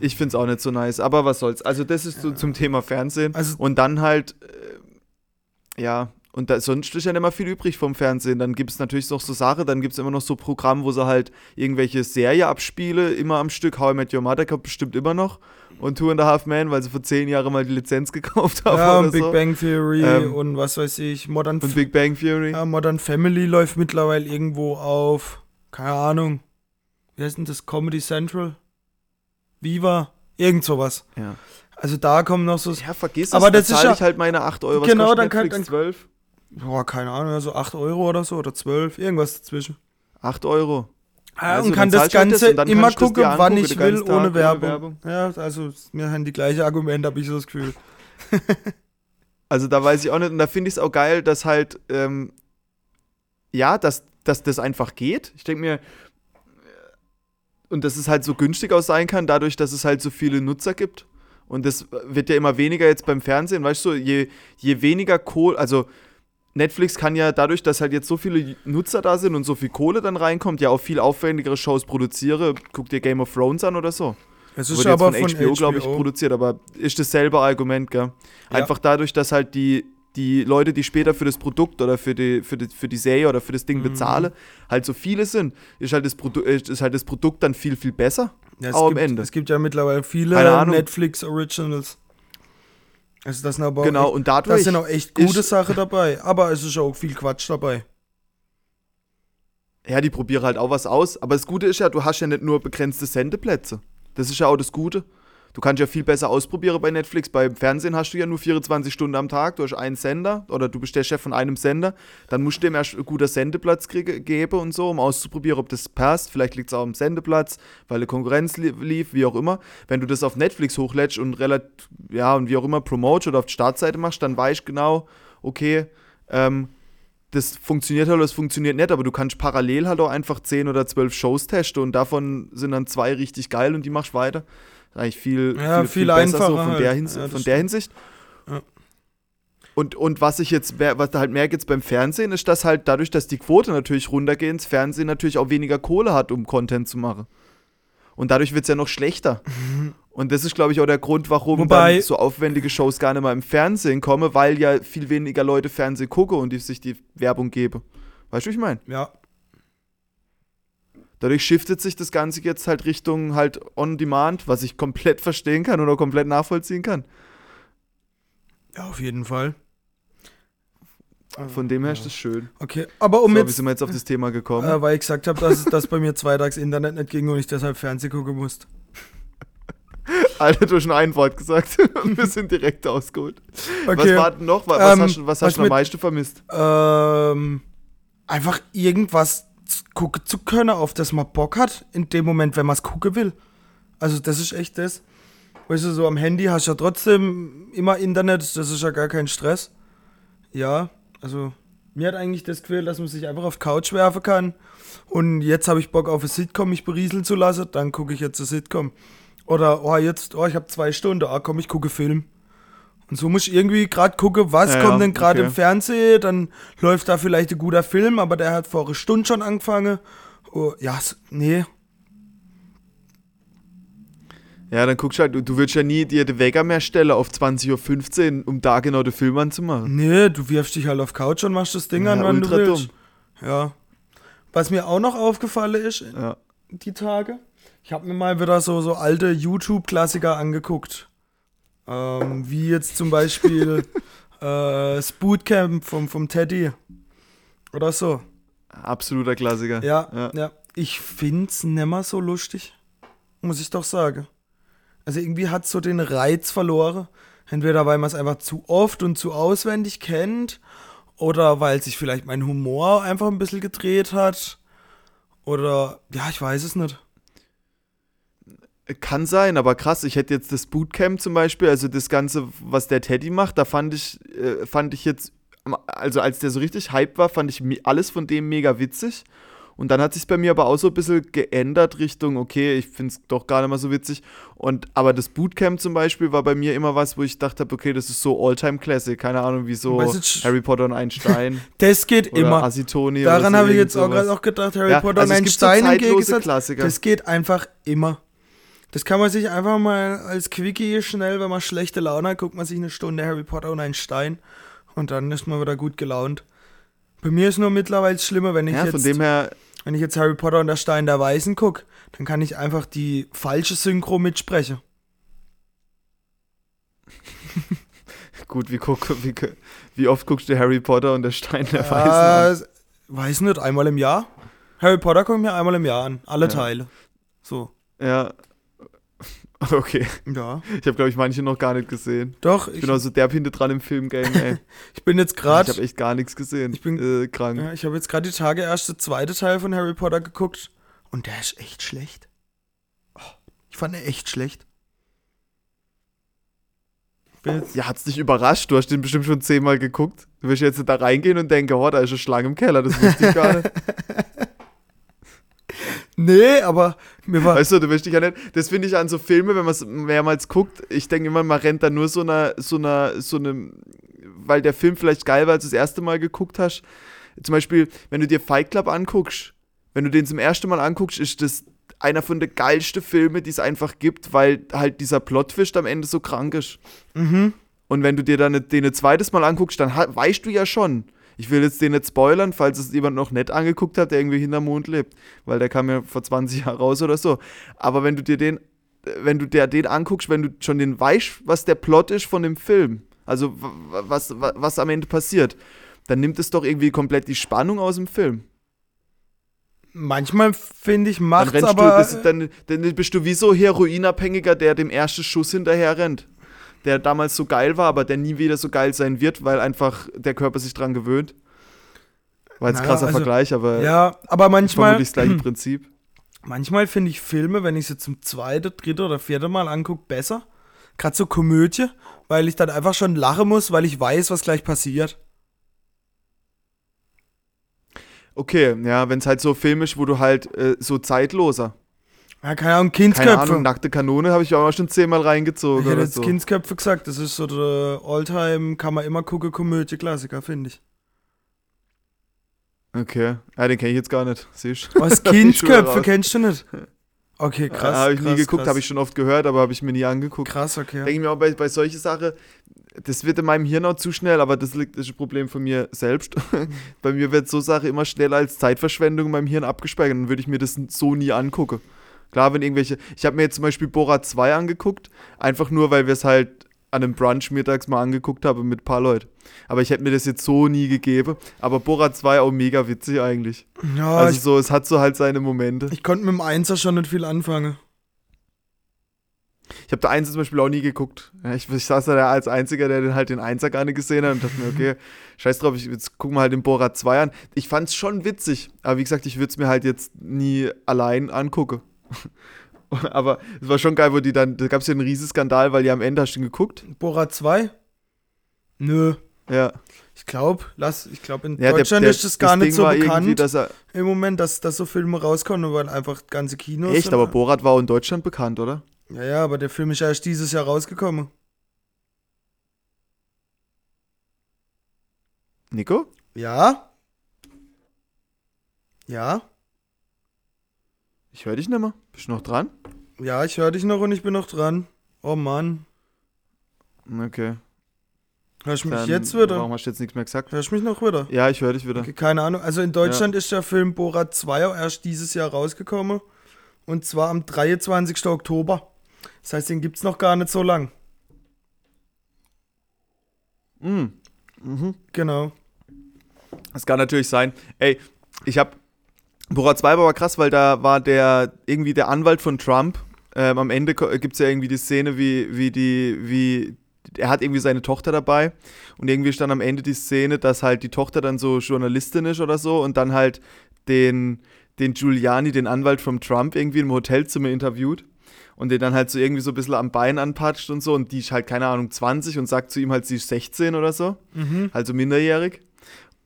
Ich finde es auch nicht so nice, aber was soll's. Also das ist so zum Thema Fernsehen. Also- und dann halt, äh, ja, und da, sonst ist ja nicht mehr viel übrig vom Fernsehen. Dann gibt es natürlich noch so Sachen, dann gibt es immer noch so Programme, wo sie halt irgendwelche Serie abspiele, immer am Stück. How I Met Your Mother kommt bestimmt immer noch. Und Two and a Half Men, weil sie vor zehn Jahren mal die Lizenz gekauft haben. Ja, und Big so. Bang Theory Ähm, und was weiß ich, Modern, Und Big Bang Theory. ja, Modern Family läuft mittlerweile irgendwo auf, keine Ahnung, wie heißt denn das, Comedy Central? Viva? Irgend sowas. Ja. Also da kommen noch so, Ja, vergiss Aber es, da das ist zahle ich halt meine 8 Euro. Was Genau, dann kann- dann- 12? Boah, keine Ahnung, so 8 Euro oder so oder 12, irgendwas dazwischen. 8 Euro. Ja, Also und kann das das Ganze dann immer das gucken, dir wann angucken, ich will, Tag ohne Werbung. Werbung. Ja, also mir haben die gleiche Argumente, habe ich so das Gefühl. Also da weiß ich auch nicht. Und da finde ich es auch geil, dass halt, ähm, ja, dass, dass das einfach geht. Ich denke mir, äh, und dass es halt so günstig auch sein kann, dadurch, dass es halt so viele Nutzer gibt. Und das wird ja immer weniger jetzt beim Fernsehen, weißt du, je, je weniger Kohle, also Netflix kann ja dadurch, dass halt jetzt so viele Nutzer da sind und so viel Kohle dann reinkommt, ja auch viel aufwendigere Shows produziere. Guck dir Game of Thrones an oder so. Es Wurde jetzt von HBO, glaube ich, produziert, aber ist dasselbe Argument, gell? Ja. Einfach dadurch, dass halt die, die Leute, die später für das Produkt oder für die, für die, für die Serie oder für das Mhm. Ding bezahlen, halt so viele sind, ist halt, das Produ ist ist halt das Produkt dann viel, viel besser. Ja, es Auch am gibt, Ende. Es gibt ja mittlerweile viele. Netflix Originals. Also das sind aber genau, auch und echt, dadurch. das sind auch echt gute Sachen dabei. Aber es ist auch viel Quatsch dabei. ja, die probieren halt auch was aus. Aber das Gute ist ja, du hast ja nicht nur begrenzte Sendeplätze. Das ist ja auch das Gute. Du kannst ja viel besser ausprobieren bei Netflix. Beim Fernsehen hast du ja nur 24 Stunden am Tag. Du hast einen Sender oder du bist der Chef von einem Sender. Dann musst du dem erst einen guten Sendeplatz kriege, geben und so, um auszuprobieren, ob das passt. Vielleicht liegt es auch am Sendeplatz, weil eine Konkurrenz li lief, wie auch immer. Wenn du das auf Netflix hochlädst und relativ, ja, und wie auch immer promote oder auf die Startseite machst, dann weißt du genau, okay, ähm, das funktioniert halt oder es funktioniert nicht, aber du kannst parallel halt auch einfach 10 oder 12 Shows testen und davon sind dann zwei richtig geil und die machst weiter. Eigentlich viel, Ja, viel, viel besser so einfacher von, halt. der, Hins Ja, von der Hinsicht. Ja. Und, und was ich jetzt, was halt merke jetzt beim Fernsehen, ist, dass halt dadurch, dass die Quote natürlich runtergeht, das Fernsehen natürlich auch weniger Kohle hat, um Content zu machen. Und dadurch wird es ja noch schlechter. Und das ist, glaube ich, auch der Grund, warum Wobei- dann so aufwendige Shows gar nicht mal im Fernsehen kommen, weil ja viel weniger Leute Fernsehen gucken und die sich die Werbung geben. Weißt du, wie ich meine? Ja. Dadurch shiftet sich das Ganze jetzt halt Richtung halt On-Demand, was ich komplett verstehen kann oder komplett nachvollziehen kann. Ja, auf jeden Fall. Von dem her Ja. ist das schön. Okay, aber um so, wie jetzt, sind wir jetzt auf das Thema gekommen? äh, weil ich gesagt habe, dass, dass bei mir zweitags Internet nicht ging und ich deshalb Fernsehen gucken musste. Alter, du hast schon ein Wort gesagt und wir sind direkt ausgeholt. Was Okay. war denn noch? Was, was Ähm, hast, du- was was hast du am meisten vermisst? Ähm, einfach irgendwas gucken zu können, auf das man Bock hat, in dem Moment, wenn man es gucken will. Also das ist echt das. Weißt du, so am Handy hast du ja trotzdem immer Internet, das ist ja gar kein Stress. Ja, also mir hat eigentlich das Gefühl, dass man sich einfach auf Couch werfen kann. Und jetzt habe ich Bock auf eine Sitcom, mich berieseln zu lassen, dann gucke ich jetzt eine Sitcom. Oder, oh, jetzt, oh, ich habe zwei Stunden, ah, komm, ich gucke Film. Und so muss ich irgendwie gerade gucken, was Ja, kommt ja, denn gerade okay. im Fernsehen, dann läuft da vielleicht ein guter Film, aber der hat vor einer Stunde schon angefangen. Oh, ja, nee. Ja, dann guckst du halt, du, willst ja nie dir den Wecker mehr stellen auf 20.15 Uhr, um da genau den Film anzumachen. Nee, du wirfst dich halt auf Couch und machst das Ding Ja, an, wann du willst. Ja. Was mir auch noch aufgefallen ist, die Tage, ich habe mir mal wieder so, so alte YouTube-Klassiker angeguckt. Ähm, wie jetzt zum Beispiel äh, das Bootcamp vom, vom Teddy. Oder so. Absoluter Klassiker. Ja, Ja. ja. Ich find's nimmer so lustig. Muss ich doch sagen. Also irgendwie hat so den Reiz verloren. Entweder weil man es einfach zu oft und zu auswendig kennt. Oder weil sich vielleicht mein Humor einfach ein bisschen gedreht hat. Oder, ja, ich weiß es nicht. Kann sein, aber krass, ich hätte jetzt das Bootcamp zum Beispiel, also das Ganze, was der Teddy macht, da fand ich, äh, fand ich jetzt, also als der so richtig hype war, fand ich alles von dem mega witzig. Und dann hat sich bei mir aber auch so ein bisschen geändert Richtung, okay, ich finde es doch gar nicht mal so witzig. Und aber das Bootcamp zum Beispiel war bei mir immer was, wo ich dachte, okay, das ist so Alltime-Classic. Keine Ahnung, wie so Weißt du, Harry Potter und ein Stein Das geht immer. Asitoni Daran habe ich jetzt auch gerade auch gedacht, Harry Ja, Potter also und ein Stein im Gegensatz. Klassiker. Das geht einfach immer. Das kann man sich einfach mal als Quickie schnell, wenn man schlechte Laune hat, guckt man sich eine Stunde Harry Potter und ein Stein und dann ist man wieder gut gelaunt. Bei mir ist nur mittlerweile schlimmer, wenn ich, Ja, jetzt, wenn ich jetzt Harry Potter und der Stein der Weisen gucke, dann kann ich einfach die falsche Synchro mitsprechen. gut, wie, guck, wie, wie oft guckst du Harry Potter und der Stein der Weisen an? Ja, s- weiß nicht, einmal im Jahr. Harry Potter kommt mir einmal im Jahr an, alle Ja. Teile. So, Ja. Okay. ja. Ich habe, glaube ich, manche noch gar nicht gesehen. Doch, Ich ich, bin auch so derb hinter dran im Filmgame, ey. ich bin jetzt ich gerade habe echt gar nichts gesehen. Ich bin- äh, krank. Ja, ich habe jetzt gerade die Tage erst der zweite Teil von Harry Potter geguckt und der ist echt schlecht. Oh, ich fand ihn echt schlecht. Ich jetzt, Ja, hat's dich überrascht? Du hast den bestimmt schon zehnmal geguckt. Du wirst jetzt da reingehen und denken, oh, da ist eine Schlange im Keller, das wusste ich gar nicht. nee, aber mir war. Weißt du, du wirst dich ja nicht. Das finde ich an so Filme, wenn man es mehrmals guckt, ich denke immer, man rennt da nur so einer, so einer, so einem, weil der Film vielleicht geil war, als du das erste Mal geguckt hast. Zum Beispiel, wenn du dir Fight Club anguckst, wenn du den zum ersten Mal anguckst, ist das einer von den geilsten Filme, die es einfach gibt, weil halt dieser Plotfisch am Ende so krank ist. Mhm. Und wenn du dir dann den ein zweites Mal anguckst, dann weißt du ja schon. Ich will jetzt den nicht spoilern, falls es jemand noch nicht angeguckt hat, der irgendwie hinterm Mond lebt. Weil der kam ja vor 20 Jahren raus oder so. Aber wenn du dir den, wenn du dir den anguckst, wenn du schon den weißt, was der Plot ist von dem Film, also was, wa- was am Ende passiert, dann nimmt es doch irgendwie komplett die Spannung aus dem Film. Manchmal finde ich, Dann macht's rennst aber. du, das, dann, dann bist du wie so Heroinabhängiger, der dem ersten Schuss hinterher rennt. Der damals so geil war, aber der nie wieder so geil sein wird, weil einfach der Körper sich dran gewöhnt. War jetzt ein Naja, krasser also, Vergleich, aber ja, aber manchmal. vermutlich das gleiche Prinzip. Manchmal finde ich Filme, wenn ich sie zum zweiten, dritten oder vierten Mal angucke, besser. Gerade so Komödie, weil ich dann einfach schon lachen muss, weil ich weiß, was gleich passiert. Okay, ja, wenn es halt so filmisch, wo du halt äh, so zeitloser. Ja, keine Ahnung, Keine Kindsköpfe. Ahnung, nackte Kanone habe ich auch schon zehnmal ich reingezogen hätte oder jetzt so. Kindsköpfe gesagt, das ist so der Alltime, kann man immer gucken, Komödie-Klassiker, finde ich. Okay, ja, den kenne ich jetzt gar nicht. Siehst Was, ich schon wieder Kindsköpfe kennst du nicht? Okay, krass. Habe ich nie krass, geguckt, krass. habe ich schon oft gehört, aber habe ich mir nie angeguckt. Krass, okay. Denke ich mir auch bei, bei solchen Sachen, das wird in meinem Hirn auch zu schnell, aber das liegt das ist ein Problem von mir selbst. bei mir wird so Sache immer schneller als Zeitverschwendung in meinem Hirn abgespeichert. Dann würde ich mir das so nie angucken. Klar, wenn irgendwelche. Ich habe mir jetzt zum Beispiel Borat 2 angeguckt, einfach nur, weil wir es halt an einem Brunch mittags mal angeguckt haben mit ein paar Leuten. Aber ich hätte mir das jetzt so nie gegeben. Aber Borat 2 auch mega witzig eigentlich. Ja, also ich, so, es hat so halt seine Momente. ich konnte mit dem Einser schon nicht viel anfangen. Ich habe da eins zum Beispiel auch nie geguckt. Ich, ich saß da als Einziger, der den halt den Einser gar nicht gesehen hat und dachte mir, okay, scheiß drauf, ich, jetzt gucken wir halt den Borat 2 an. Ich fand's schon witzig, aber wie gesagt, ich würde es mir halt jetzt nie allein angucken. aber es war schon geil, wo die dann, da gab es ja einen riesen Skandal, weil die am Ende hast du ihn geguckt. Borat 2? Nö. Ja. Ich glaube, lass, ich glaube, in ja Deutschland ist das gar nicht Ding so bekannt Dass er, im Moment, dass, dass so Filme rauskommen, weil einfach ganze Kinos. echt, aber Borat war auch in Deutschland bekannt, oder? Ja, ja, aber der Film ist ja erst dieses Jahr rausgekommen. Nico? Ja? Ja? Ich höre dich nicht mehr. Bist du noch dran? Ja, ich höre dich noch und ich bin noch dran. Oh Mann. Okay. Hörst du mich Dann jetzt wieder? Warum hast du jetzt nichts mehr gesagt? Hörst du mich noch wieder? Ja, ich höre dich wieder. Okay, keine Ahnung. Also in Deutschland ist der Film Borat 2 auch erst dieses Jahr rausgekommen. Und zwar am 23. Oktober. Das heißt, den gibt's noch gar nicht so lang. Mm. Mhm. Genau. Das kann natürlich sein. Ey, ich hab. Borat 2 war aber krass, weil da war der irgendwie der Anwalt von Trump. Ähm, am Ende gibt es ja irgendwie die Szene, wie, wie die, wie. Er hat irgendwie seine Tochter dabei und irgendwie stand am Ende die Szene, dass halt die Tochter dann so Journalistin ist oder so und dann halt den, den Giuliani, den Anwalt von Trump, irgendwie im Hotelzimmer interviewt und den dann halt so irgendwie so ein bisschen am Bein anpatscht und so und die ist halt, keine Ahnung, 20 und sagt zu ihm halt, sie ist 16 oder so Mhm. also minderjährig.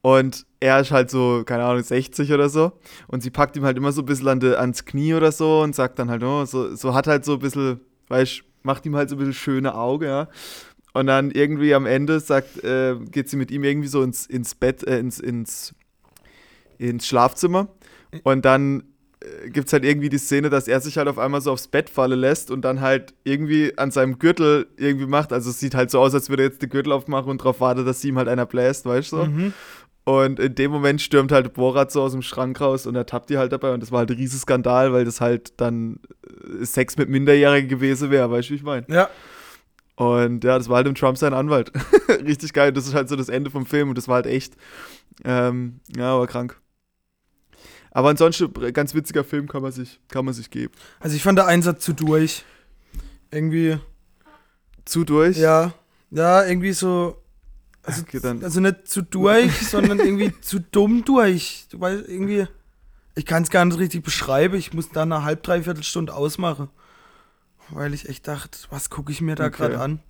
Und er ist halt so, keine Ahnung, 60 oder so. Und sie packt ihm halt immer so ein bisschen an de, ans Knie oder so und sagt dann halt, oh, so, so hat halt so ein bisschen, weißt macht ihm halt so ein bisschen schöne Auge, ja. Und dann irgendwie am Ende sagt, äh, geht sie mit ihm irgendwie so ins, ins Bett, äh, ins, ins, ins Schlafzimmer. Und dann äh, gibt es halt irgendwie die Szene, dass er sich halt auf einmal so aufs Bett fallen lässt und dann halt irgendwie an seinem Gürtel irgendwie macht. Also es sieht halt so aus, als würde er jetzt den Gürtel aufmachen und darauf wartet, dass sie ihm halt einer bläst, weißt du? So. Mhm. Und in dem Moment stürmt halt Borat so aus dem Schrank raus und er tappt die halt dabei. Und das war halt ein riesiger Skandal, weil das halt dann äh, Sex mit Minderjährigen gewesen wäre, weißt du, wie ich meine? Ja. Und ja, das war halt im Trump sein Anwalt. Richtig geil. Das ist halt so das Ende vom Film und das war halt echt. Ähm, ja, aber krank. Aber ansonsten, ganz witziger Film kann man sich, kann man sich geben. Also ich fand der Einsatz zu durch. Irgendwie, Zu durch? ja, ja, irgendwie so, also, Okay, also nicht zu durch, sondern irgendwie zu dumm durch. Du weißt, irgendwie, ich kann es gar nicht richtig beschreiben. Ich muss da eine halb, dreiviertel Stunde ausmachen. Weil ich echt dachte, was gucke ich mir da Okay. gerade an?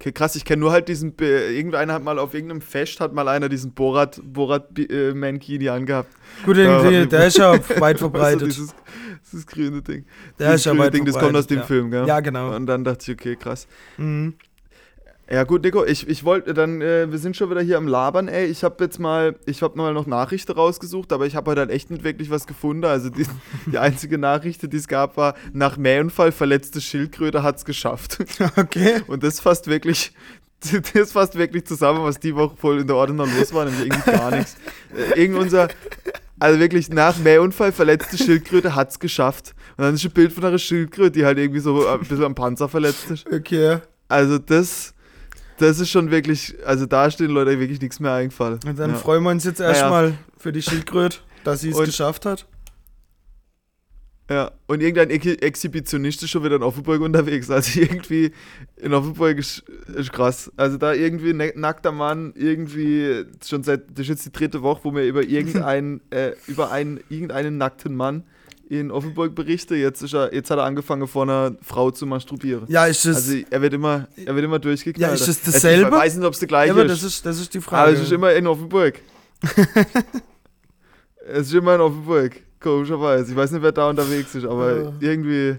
Okay, krass, ich kenne nur halt diesen, irgendeiner hat mal auf irgendeinem Fest, hat mal einer diesen Borat, Borat äh, Mankini angehabt. Gut, hat- der ist ja weit verbreitet. dieses, dieses grüne Ding. Der dieses ist ja grüne weit Ding, das kommt aus verbreitet, dem ja. Film, gell? Ja, genau. Und dann dachte ich, okay, krass. Mhm. Ja gut, Nico, ich, ich wollte dann, äh, wir sind schon wieder hier am Labern, ey. Ich habe jetzt mal, ich habe mal noch Nachrichten rausgesucht, aber ich habe heute halt echt nicht wirklich was gefunden. Also die, die einzige Nachricht, die es gab, war, nach Mähunfall verletzte Schildkröte hat's geschafft. Okay. Und das fasst wirklich, das fasst wirklich zusammen, was die Woche voll in der Ordnung noch los war, nämlich irgendwie gar nichts. Äh, Irgend unser, also wirklich nach Mähunfall verletzte Schildkröte hat's geschafft. Und dann ist ein Bild von einer Schildkröte, die halt irgendwie so ein bisschen am Panzer verletzt ist. Okay. Also das, das ist schon wirklich, also da stehen Leute wirklich nichts mehr eingefallen. Und dann ja. freuen wir uns jetzt Naja. erstmal für die Schildkröte, dass sie es geschafft hat. ja. Und irgendein Ex Exhibitionist ist schon wieder in Offenburg unterwegs. Also irgendwie in Offenburg ist, ist krass. Also da irgendwie ein nackter Mann, irgendwie schon seit, das ist jetzt die dritte Woche, wo wir über irgendeinen, äh, über einen, irgendeinen nackten Mann in Offenburg berichte. Jetzt, ist er, jetzt hat er angefangen, vor einer Frau zu masturbieren. Ja, ist das. Also er wird immer, er wird immer durchgeknallt. Ja, ist das Also dasselbe? ich weiß nicht, ob es der gleiche ja, aber ist. das ist, das ist die Aber Frage. es ist immer in Offenburg. es ist immer in Offenburg, komischerweise. Ich weiß nicht, wer da unterwegs ist, aber Ja. irgendwie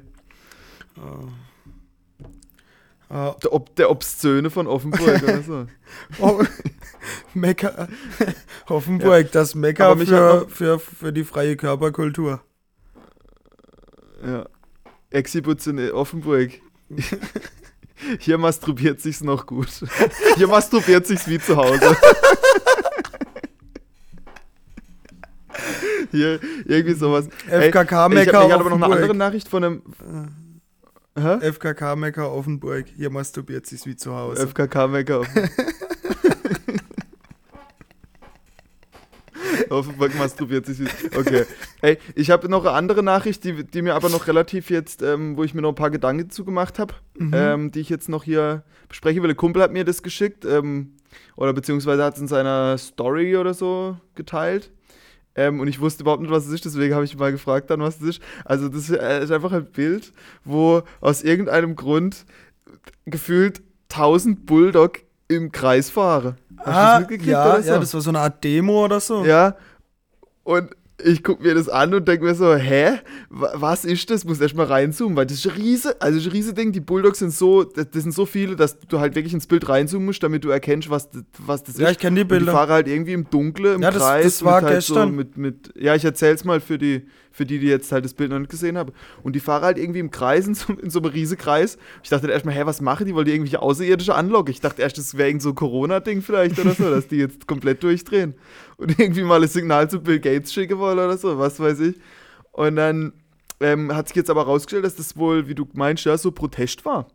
Ah, der, Ob der Obszöne von Offenburg oder so. oh, Mekka. Offenburg, das Aber mich hat für, für, für die freie Körperkultur. Ja. Exhibition in Offenburg. Hier masturbiert sich's noch gut. Hier masturbiert sich's wie zu Hause. Hier irgendwie sowas. Ey, FKK ich, ich hatte aber noch eine Offenburg. andere Nachricht von einem. Hä? FKK Mekka Offenburg. Hier masturbiert sich's wie zu Hause. FKK Mecker. Offenburg masturbiert sich. Okay. Ey, ich habe noch eine andere Nachricht, die, die mir aber noch relativ jetzt, ähm, wo ich mir noch ein paar Gedanken zu gemacht habe, Mhm. ähm, die ich jetzt noch hier besprechen will. Ein Kumpel hat mir das geschickt, ähm, oder beziehungsweise hat es in seiner Story oder so geteilt. Ähm, und ich wusste überhaupt nicht, was es ist, deswegen habe ich mal gefragt dann, was es ist. Also das ist, äh, ist einfach ein Bild, wo aus irgendeinem Grund gefühlt 1000 Bulldog im Kreis fahren. Hast du ah, das mitgekriegt ja, oder so? ja, das war so eine Art Demo oder so. Ja. Und ich gucke mir das an und denke mir so, hä? Wa- Was ist das? Muss erst mal reinzoomen, weil das ist ein riese, also ein riese Ding. Die Bulldogs sind so, das, sind so viele, dass du halt wirklich ins Bild reinzoomen musst, damit du erkennst, was, das- was das Ja, ist. ich kenne die Und die Bilder. fahren halt irgendwie im Dunkeln, im Ja, das- Kreis. das war halt So gestern. mit, mit, ja, ich erzähl's mal für die, für die, die jetzt halt das Bild noch nicht gesehen haben. Und die fahren halt irgendwie im Kreis, in so, in so einem riesen Kreis. Ich dachte erstmal, hä, was machen die? Wollen die irgendwelche Außerirdische anlocken? Ich dachte erst, das wäre irgend so ein Corona-Ding vielleicht oder so, dass die jetzt komplett durchdrehen. Und irgendwie mal ein Signal zu Bill Gates schicken wollen oder so, was weiß ich. Und dann ähm, hat sich jetzt aber rausgestellt, dass das wohl, wie du meinst, ja, so Protest war.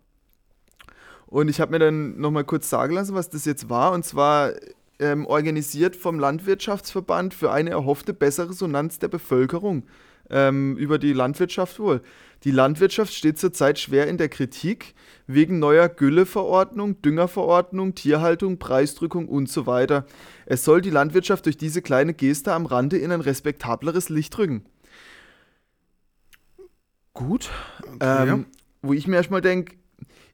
Und ich habe mir dann nochmal kurz sagen lassen, was das jetzt war. Und zwar ähm, organisiert vom Landwirtschaftsverband für eine erhoffte bessere Resonanz der Bevölkerung ähm, über die Landwirtschaft wohl. Die Landwirtschaft steht zurzeit schwer in der Kritik wegen neuer Gülleverordnung, Düngerverordnung, Tierhaltung, Preisdrückung und so weiter. Es soll die Landwirtschaft durch diese kleine Geste am Rande in ein respektableres Licht rücken. Gut. Okay. Ähm, wo ich mir erstmal denke,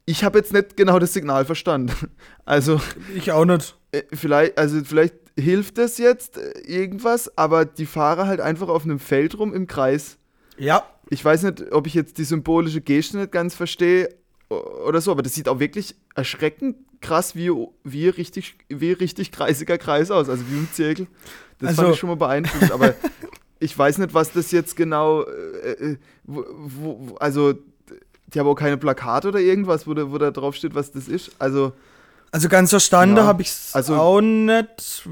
ich habe jetzt nicht genau das Signal verstanden. Also, Ich auch nicht. äh, vielleicht, also vielleicht hilft das jetzt äh, irgendwas, aber die fahren halt einfach auf einem Feld rum im Kreis. Ja. Ich weiß nicht, ob ich jetzt die symbolische Geste nicht ganz verstehe oder so, aber das sieht auch wirklich erschreckend krass wie, wie, richtig, wie richtig kreisiger Kreis aus, also wie ein Zirkel. Das Also- fand ich schon mal beeindruckend, aber ich weiß nicht, was das jetzt genau, äh, äh, wo, wo, also die haben auch keine Plakate oder irgendwas, wo da, wo da drauf steht, was das ist. Also, Also ganz verstanden Ja, habe ich es also- auch nicht,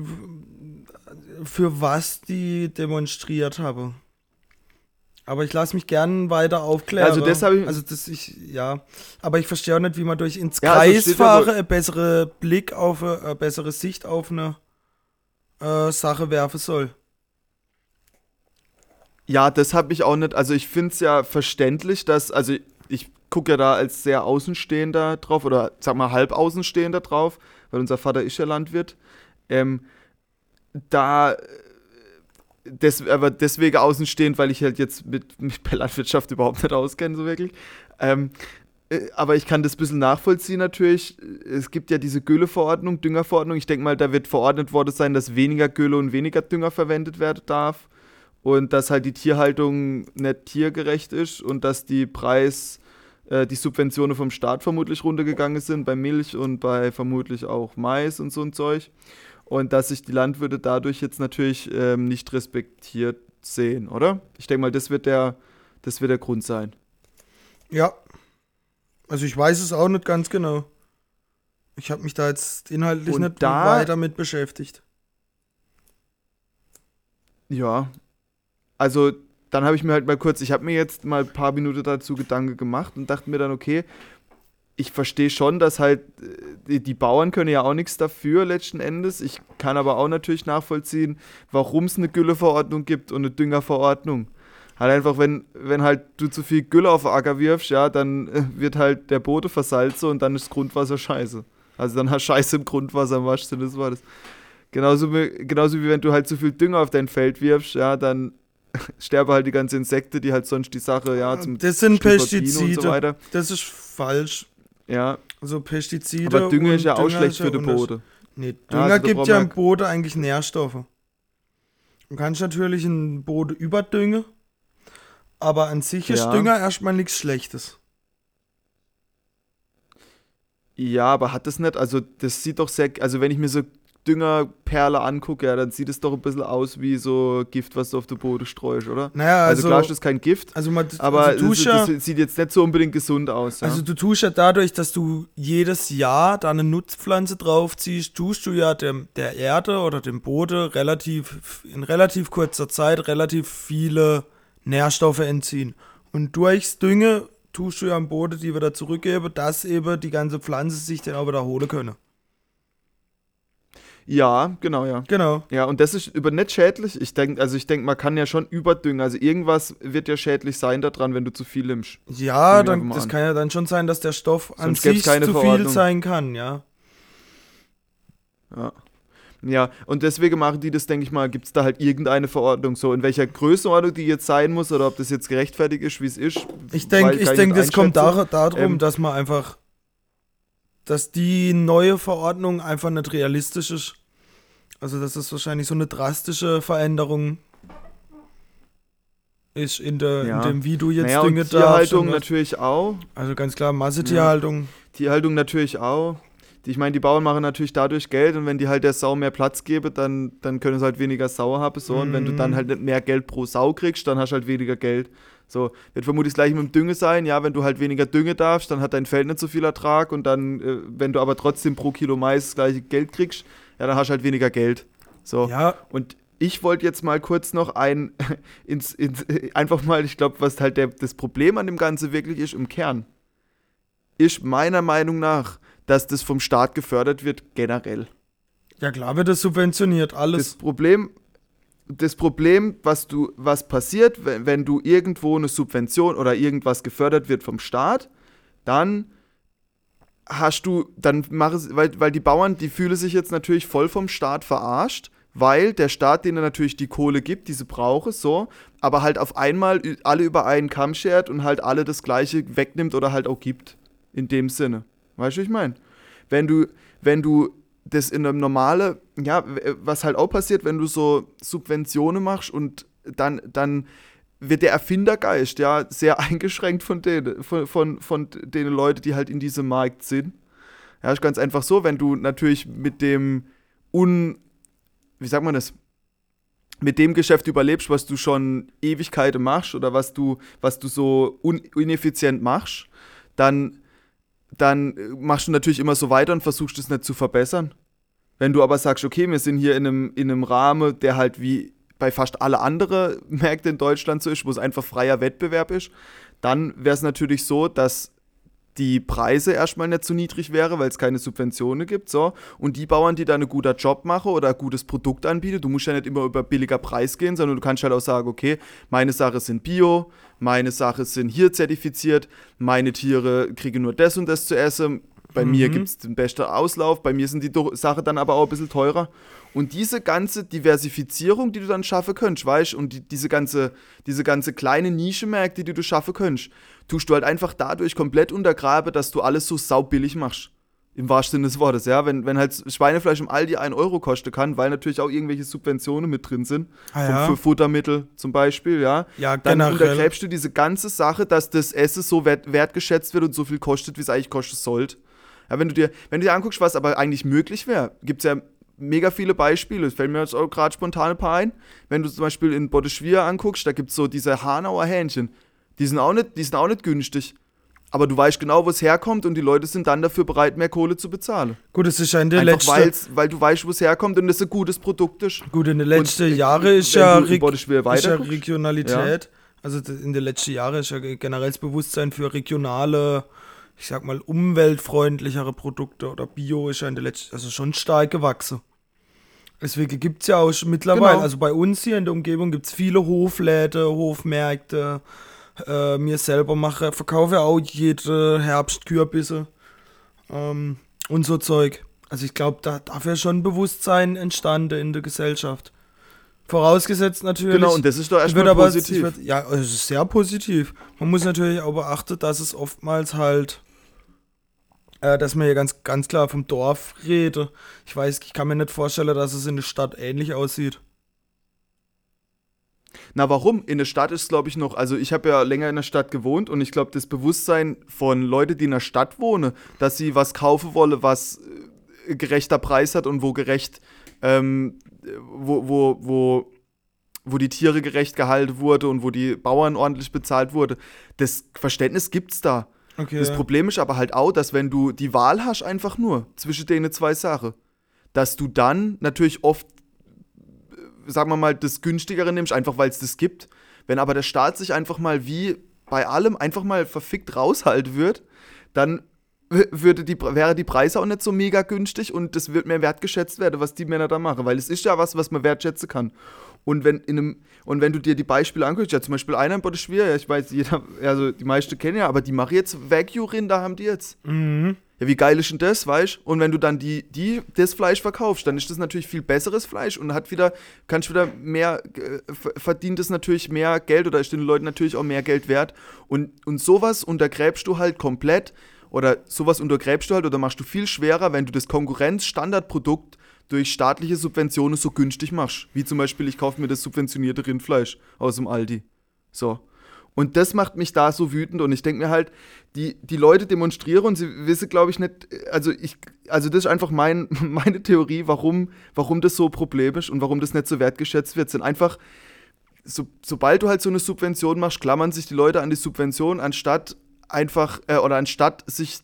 für was die demonstriert haben. Aber ich lasse mich gern weiter aufklären. Also das hab ich- Also das ich, ja. Aber ich verstehe auch nicht, wie man durch ins Ja, also Kreis ja fahre, wohl- eine bessere Blick auf eine, eine bessere Sicht auf eine äh, Sache werfen soll. Ja, das habe ich auch nicht. Also ich finde es ja verständlich, dass, also ich gucke ja da als sehr Außenstehender drauf oder sag mal halb Außenstehender drauf, weil unser Vater ist ja Landwirt. Ähm, da, des, aber deswegen außenstehend, weil ich halt jetzt mit, mit der Landwirtschaft überhaupt nicht auskenne, so wirklich. Ähm, äh, aber ich kann das ein bisschen nachvollziehen natürlich. Es gibt ja diese Gülle-Verordnung, Düngerverordnung. Ich denke mal, da wird verordnet worden sein, dass weniger Gülle und weniger Dünger verwendet werden darf und dass halt die Tierhaltung nicht tiergerecht ist und dass die Preis, äh, die Subventionen vom Staat vermutlich runtergegangen sind bei Milch und bei vermutlich auch Mais und so ein Zeug und dass sich die Landwirte dadurch jetzt natürlich ähm, nicht respektiert sehen, oder? Ich denke mal, das wird der, das wird der Grund sein. Ja. Also ich weiß es auch nicht ganz genau. Ich habe mich da jetzt inhaltlich Und nicht da- weiter mit beschäftigt. Ja. Also, dann habe ich mir halt mal kurz, ich habe mir jetzt mal ein paar Minuten dazu Gedanken gemacht und dachte mir dann, okay, ich verstehe schon, dass halt äh, die, Bauern können ja auch nichts dafür letzten Endes. Ich kann aber auch natürlich nachvollziehen, warum es eine Gülleverordnung gibt und eine Düngerverordnung. Halt einfach, wenn, wenn halt du zu viel Gülle auf den Acker wirfst, ja, dann äh, wird halt der Boden versalzen und dann ist das Grundwasser scheiße. Also dann hast du Scheiße im Grundwasser im wahrsten Sinne des Wortes. Genauso genauso wie wenn du halt zu viel Dünger auf dein Feld wirfst, ja, dann sterben halt die ganzen Insekten, die halt sonst die Sache, ja, zum Das sind Stichwort Pestizide. und so weiter. Das ist falsch. Ja, Also Pestizide. aber Dünger ist ja auch Dünger schlecht ja für den Boden. Nee, Ja, Dünger also da gibt ja im Boden eigentlich Nährstoffe. Du kannst natürlich einen Boden überdüngen, aber an sich ist Ja. Dünger erstmal nichts Schlechtes. Ja, aber hat das nicht, also das sieht doch sehr, also wenn ich mir so Düngerperle angucke, ja, dann sieht es doch ein bisschen aus wie so Gift, was du auf den Boden streust, oder? Naja, Also, also, klar ist das kein Gift, also, man, aber also, du das, ja, das sieht jetzt nicht so unbedingt gesund aus. Ja? also du tust ja dadurch, dass du jedes Jahr da eine Nutzpflanze draufziehst, tust du ja dem, der Erde oder dem Boden relativ, in relativ kurzer Zeit relativ viele Nährstoffe entziehen. Und durchs Dünge tust du ja am Boden die wieder zurückgeben, dass eben die ganze Pflanze sich dann auch wiederholen können. Ja, genau, ja. Genau. Ja, und das ist über nicht schädlich. Ich denke, also ich denke, man kann ja schon überdüngen. Also irgendwas wird ja schädlich sein daran, wenn du zu viel nimmst. Ja, dann, das an. kann ja dann schon sein, dass der Stoff an Sonst sich zu viel Verordnung. sein kann, ja. Ja. Ja, und deswegen machen die das, denke ich mal, gibt es da halt irgendeine Verordnung, so in welcher Größenordnung die jetzt sein muss oder ob das jetzt gerechtfertigt ist, wie es ist. Ich denke, ich kann denk, nicht das kommt dar darum, Ähm, dass man einfach, dass die neue Verordnung einfach nicht realistisch ist. Also, dass das wahrscheinlich so eine drastische Veränderung ist in, der, Ja. in dem, wie du jetzt Naja, Dinge und Tierhaltung darfst. natürlich auch. Also ganz klar, Massetierhaltung. Tierhaltung natürlich auch. Ich meine, die Bauern machen natürlich dadurch Geld und wenn die halt der Sau mehr Platz geben, dann, dann können sie halt weniger Sau haben. So. Und wenn du dann Mhm. halt nicht mehr Geld pro Sau kriegst, dann hast du halt weniger Geld. So, wird vermutlich das gleiche mit dem Dünge sein. Ja, wenn du halt weniger Dünge darfst, dann hat dein Feld nicht so viel Ertrag und dann, äh, wenn du aber trotzdem pro Kilo Mais das gleiche Geld kriegst, ja, dann hast du halt weniger Geld. So. Ja, Und ich wollte jetzt mal kurz noch ein, ins, ins, einfach mal, ich glaube, was halt der, das Problem an dem Ganze wirklich ist im Kern, ist meiner Meinung nach, dass das vom Staat gefördert wird, generell. ja klar wird das subventioniert, Das alles. Problem, das Problem, was du, was passiert, wenn, wenn du irgendwo eine Subvention oder irgendwas gefördert wird vom Staat, dann hast du, dann mach es, weil, weil die Bauern, die fühlen sich jetzt natürlich voll vom Staat verarscht, weil der Staat denen natürlich die Kohle gibt, die sie brauchen, so, aber halt auf einmal alle über einen Kamm schert und halt alle das Gleiche wegnimmt oder halt auch gibt. In dem Sinne. Weißt du, wie ich meine? Wenn du, wenn du das in einem normalen ja, was halt auch passiert, wenn du so Subventionen machst und dann, dann wird der Erfindergeist ja sehr eingeschränkt von denen, von, von, von den Leuten, die halt in diesem Markt sind. Ja, ist ganz einfach so, wenn du natürlich mit dem un, wie sagt man das, mit dem Geschäft überlebst, was du schon Ewigkeiten machst oder was du, was du so ineffizient machst, dann, dann machst du natürlich immer so weiter und versuchst es nicht zu verbessern. Wenn du aber sagst, okay, wir sind hier in einem, in einem Rahmen, der halt wie bei fast alle anderen Märkte in Deutschland so ist, wo es einfach freier Wettbewerb ist, dann wäre es natürlich so, dass die Preise erstmal nicht zu niedrig wäre, weil es keine Subventionen gibt. So. Und die Bauern, die da einen guten Job machen oder ein gutes Produkt anbieten, du musst ja nicht immer über billiger Preis gehen, sondern du kannst halt auch sagen, okay, meine Sachen sind bio, meine Sachen sind hier zertifiziert, meine Tiere kriegen nur das und das zu essen, bei mhm. mir gibt es den besten Auslauf, bei mir sind die Sachen dann aber auch ein bisschen teurer. Und diese ganze Diversifizierung, die du dann schaffen könntest, weißt und die, diese, ganze, diese ganze kleine Nischenmärkte, die du schaffen könntest, tust du halt einfach dadurch komplett untergraben, dass du alles so saubillig machst. Im wahrsten Sinne des Wortes, ja. Wenn, wenn halt Schweinefleisch im Aldi 1 Euro kosten kann, weil natürlich auch irgendwelche Subventionen mit drin sind, ah, ja. für Futtermittel zum Beispiel, ja. Ja, Dann untergräbst du diese ganze Sache, dass das Essen so wert, wertgeschätzt wird und so viel kostet, wie es eigentlich kosten sollte. Ja, wenn du dir, wenn du dir anguckst, was aber eigentlich möglich wäre, gibt es ja mega viele Beispiele. Es fällt mir jetzt auch gerade spontan ein paar ein. Wenn du zum Beispiel in Bodeschwir anguckst, da gibt es so diese Hanauer Hähnchen. Die sind, auch nicht, die sind auch nicht günstig. Aber du weißt genau, wo es herkommt und die Leute sind dann dafür bereit, mehr Kohle zu bezahlen. Gut, es ist ja in der letzten... Weil du weißt, wo es herkommt und es ein gutes Produkt ist. Gut, in den letzten Jahren ist, ja, Reg ist ja Regionalität. Ja. Also in den letzten Jahren ist ja generell das Bewusstsein für regionale ich sag mal, umweltfreundlichere Produkte oder Bio ist ja in der letzten, also schon stark gewachsen. Deswegen gibt es ja auch schon mittlerweile, genau. also bei uns hier in der Umgebung gibt es viele Hofläden, Hofmärkte. Äh, mir selber mache, verkaufe auch jede Herbst Kürbisse ähm, und so Zeug. Also ich glaube, da dafür schon Bewusstsein entstanden in der Gesellschaft. Vorausgesetzt natürlich. Genau, und das ist doch erstmal positiv. Wird, ja, es ist sehr positiv. Man muss natürlich auch beachten, dass es oftmals halt äh, dass man hier ganz, ganz klar vom Dorf rede. Ich weiß, ich kann mir nicht vorstellen, dass es in der Stadt ähnlich aussieht. Na, warum? In der Stadt ist, glaube ich, noch, also ich habe ja länger in der Stadt gewohnt und ich glaube, das Bewusstsein von Leuten, die in der Stadt wohnen, dass sie was kaufen wollen, was äh, gerechter Preis hat und wo gerecht, ähm, wo, wo, wo, wo die Tiere gerecht gehalten wurde und wo die Bauern ordentlich bezahlt wurde, das Verständnis gibt es da. Okay. Das Problem ist aber halt auch, dass wenn du die Wahl hast, einfach nur zwischen denen zwei Sachen, dass du dann natürlich oft, äh, sagen wir mal, das günstigere nimmst, einfach weil es das gibt. Wenn aber der Staat sich einfach mal wie bei allem einfach mal verfickt raushalten wird, dann würde die, wäre die Preise auch nicht so mega günstig und das wird mehr wertgeschätzt werden, was die Männer da machen, weil es ist ja was, was man wertschätzen kann. Und wenn, in einem, und wenn du dir die Beispiele anguckst, ja zum Beispiel einer in Botteschwier, ja, ich weiß, jeder, also die meisten kennen ja, aber die machen jetzt Wagyu-Rinder, haben die jetzt. Mhm. Ja, wie geil ist denn das, weißt Und wenn du dann die, die, das Fleisch verkaufst, dann ist das natürlich viel besseres Fleisch und hat wieder, kannst wieder mehr, äh, verdient es natürlich mehr Geld oder ist den Leuten natürlich auch mehr Geld wert. Und, und sowas untergräbst du halt komplett oder sowas untergräbst du halt oder machst du viel schwerer, wenn du das Konkurrenz-Standardprodukt durch staatliche Subventionen so günstig machst. Wie zum Beispiel, ich kaufe mir das subventionierte Rindfleisch aus dem Aldi. So. Und das macht mich da so wütend und ich denke mir halt, die, die Leute demonstrieren und sie wissen, glaube ich, nicht, also ich, also das ist einfach mein, meine Theorie, warum, warum das so problemisch und warum das nicht so wertgeschätzt wird, sind einfach, so, sobald du halt so eine Subvention machst, klammern sich die Leute an die Subvention, anstatt einfach, äh, oder anstatt sich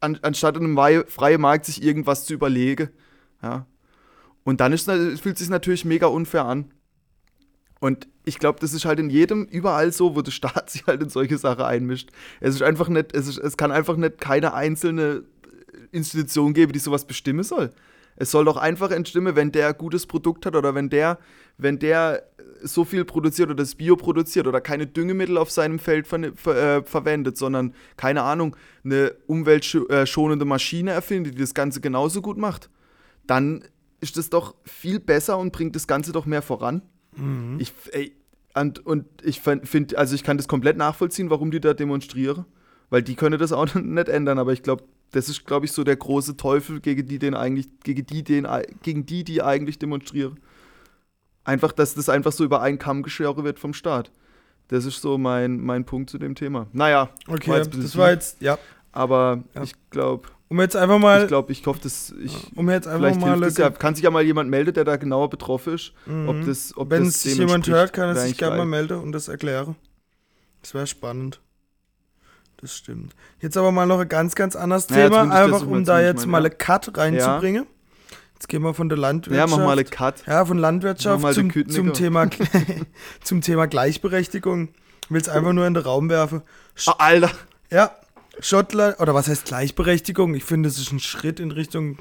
an, anstatt in einem freien Markt sich irgendwas zu überlegen. Ja. Und dann ist, fühlt es sich natürlich mega unfair an. Und ich glaube, das ist halt in jedem, überall so, wo der Staat sich halt in solche Sachen einmischt. Es ist einfach nicht, es, ist, es kann einfach nicht keine einzelne Institution geben, die sowas bestimmen soll. Es soll doch einfach entstimmen, wenn der gutes Produkt hat oder wenn der, wenn der so viel produziert oder das Bio produziert oder keine Düngemittel auf seinem Feld ver ver äh, verwendet, sondern, keine Ahnung, eine umweltschonende Maschine erfindet, die das Ganze genauso gut macht, dann ist das doch viel besser und bringt das Ganze doch mehr voran. Mhm. Ich, ey, und, und ich finde, also ich kann das komplett nachvollziehen, warum die da demonstrieren, weil die können das auch nicht ändern, aber ich glaube, Das ist, glaube ich, so der große Teufel, gegen die den eigentlich, gegen die, den, gegen die, die eigentlich demonstrieren. Einfach, dass das einfach so über einen Kamm gescheren wird vom Staat. Das ist so mein, mein Punkt zu dem Thema. Naja, Okay, war das war jetzt, ja. aber Ja. ich glaube, Um jetzt einfach mal, ich glaube, ich hoffe, dass ich. um jetzt einfach Vielleicht mal. hilft es ja. Kann sich ja mal jemand melden, der da genauer betroffen ist. Mhm. Ob das, ob Wenn das sich dem jemand hört, kann er sich gerne mal melden und das erklären. Das wäre spannend. Das stimmt. Jetzt aber mal noch ein ganz, ganz anderes Ja, jetzt Thema, einfach um da jetzt meinen, mal ja. eine Cut reinzubringen. Jetzt gehen wir von der Ja, Landwirtschaft. mach mal eine Cut. Ja, von Landwirtschaft zum, zum, Thema, zum Thema Gleichberechtigung. Ich will es einfach nur in den Raum werfen. Sch Ah, Alter. ja, Schottland, oder was heißt Gleichberechtigung? Ich finde, es ist ein Schritt in Richtung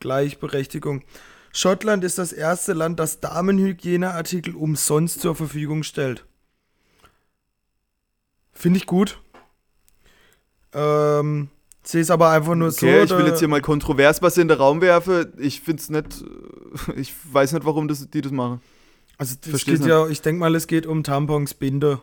Gleichberechtigung. Schottland ist das erste Land, das Damenhygieneartikel umsonst zur Verfügung stellt. Finde ich gut. Ähm, sehe es aber einfach nur Okay, so. ich will jetzt hier mal kontrovers was in den Raum werfen. Ich finde es nicht. Ich weiß nicht, warum das, die das machen. Also Versteh's geht ja, ich denke mal, es geht um Tampons, Binde.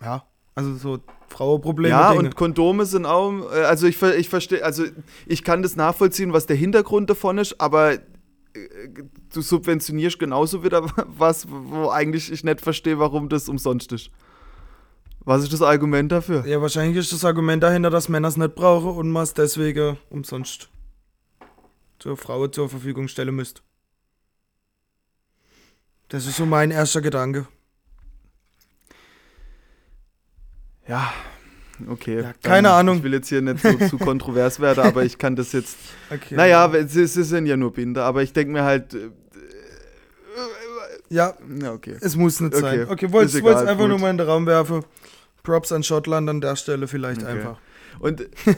Ja, also so Frauenprobleme. ja, Dinge. und Kondome sind auch. äh, Also ich, ich verstehe, also ich kann das nachvollziehen, was der Hintergrund davon ist, aber äh, du subventionierst genauso wieder was, wo eigentlich ich nicht verstehe, warum das umsonst ist. Was ist das Argument dafür? Ja, wahrscheinlich ist das Argument dahinter, dass Männer es nicht brauchen und man es deswegen umsonst zur Frau zur Verfügung stellen müsst. Das ist so mein erster Gedanke. Ja, okay. Ja, keine Dann- Ahnung. Ich will jetzt hier nicht so zu kontrovers werden, aber ich kann das jetzt. Okay. Naja, es, es sind ja nur Binder, aber ich denke mir halt. äh, Ja, Ja, okay. es muss nicht sein. Okay, Okay, wollte es einfach gut. nur mal in den Raum werfen. Props an Schottland an der Stelle vielleicht Okay. einfach. Und.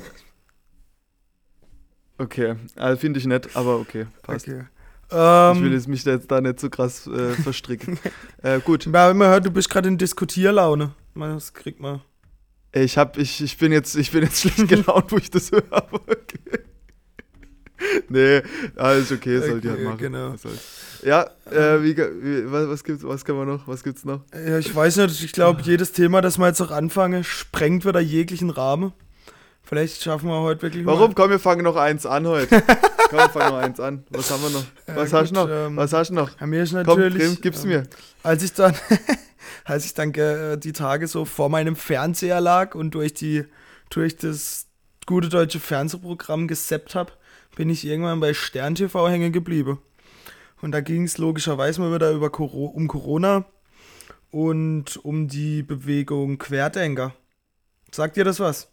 Okay, also finde ich nett, aber okay, passt. Okay. Ich will Ähm, jetzt mich da jetzt da nicht so krass äh, verstricken. äh, gut, ja, man hört, du bist gerade in Diskutierlaune. Man, Das kriegt man. ich, hab, ich, ich, bin jetzt, ich bin jetzt schlecht gelaunt, wo ich das höre. Okay. Nee, alles okay, soll die halt Okay, machen. genau. Ja, äh, wie, wie, was, was, gibt's, was kann man noch? Was gibt's noch? Ja, ich weiß nicht, ich glaube, jedes Thema, das wir jetzt noch anfangen, sprengt wieder jeglichen Rahmen. Vielleicht schaffen wir heute wirklich Warum? mal. Komm, wir fangen noch eins an heute. Komm, wir fangen noch eins an. Was haben wir noch? Was Ja, hast du noch? ähm, Was hast du noch? Ja, mir ist Komm, natürlich. Grimm, gib's ähm, mir. Als ich dann, als ich dann äh, die Tage so vor meinem Fernseher lag und durch die, durch das gute deutsche Fernsehprogramm gesappt habe, bin ich irgendwann bei Stern TV hängen geblieben. Und da ging es logischerweise mal wieder über Coro um Corona und um die Bewegung Querdenker. Sagt ihr das was?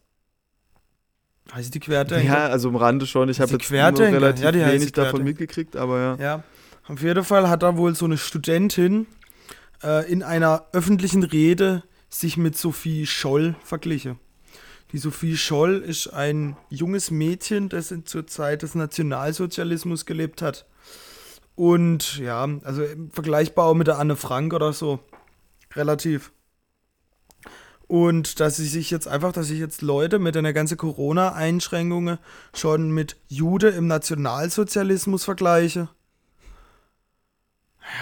Heißt die Querdenker? Ja, also im Rande schon. Ich habe Die jetzt nur Querdenker. relativ Ja, wenig davon mitgekriegt, aber ja. Ja, auf jeden Fall hat da wohl so eine Studentin äh, in einer öffentlichen Rede sich mit Sophie Scholl verglichen. Die Sophie Scholl ist ein junges Mädchen, das zur Zeit des Nationalsozialismus gelebt hat. Und ja, also vergleichbar auch mit der Anne Frank oder so. Relativ. Und dass sie sich jetzt einfach, dass sich jetzt Leute mit einer ganzen Corona-Einschränkungen schon mit Jude im Nationalsozialismus vergleiche.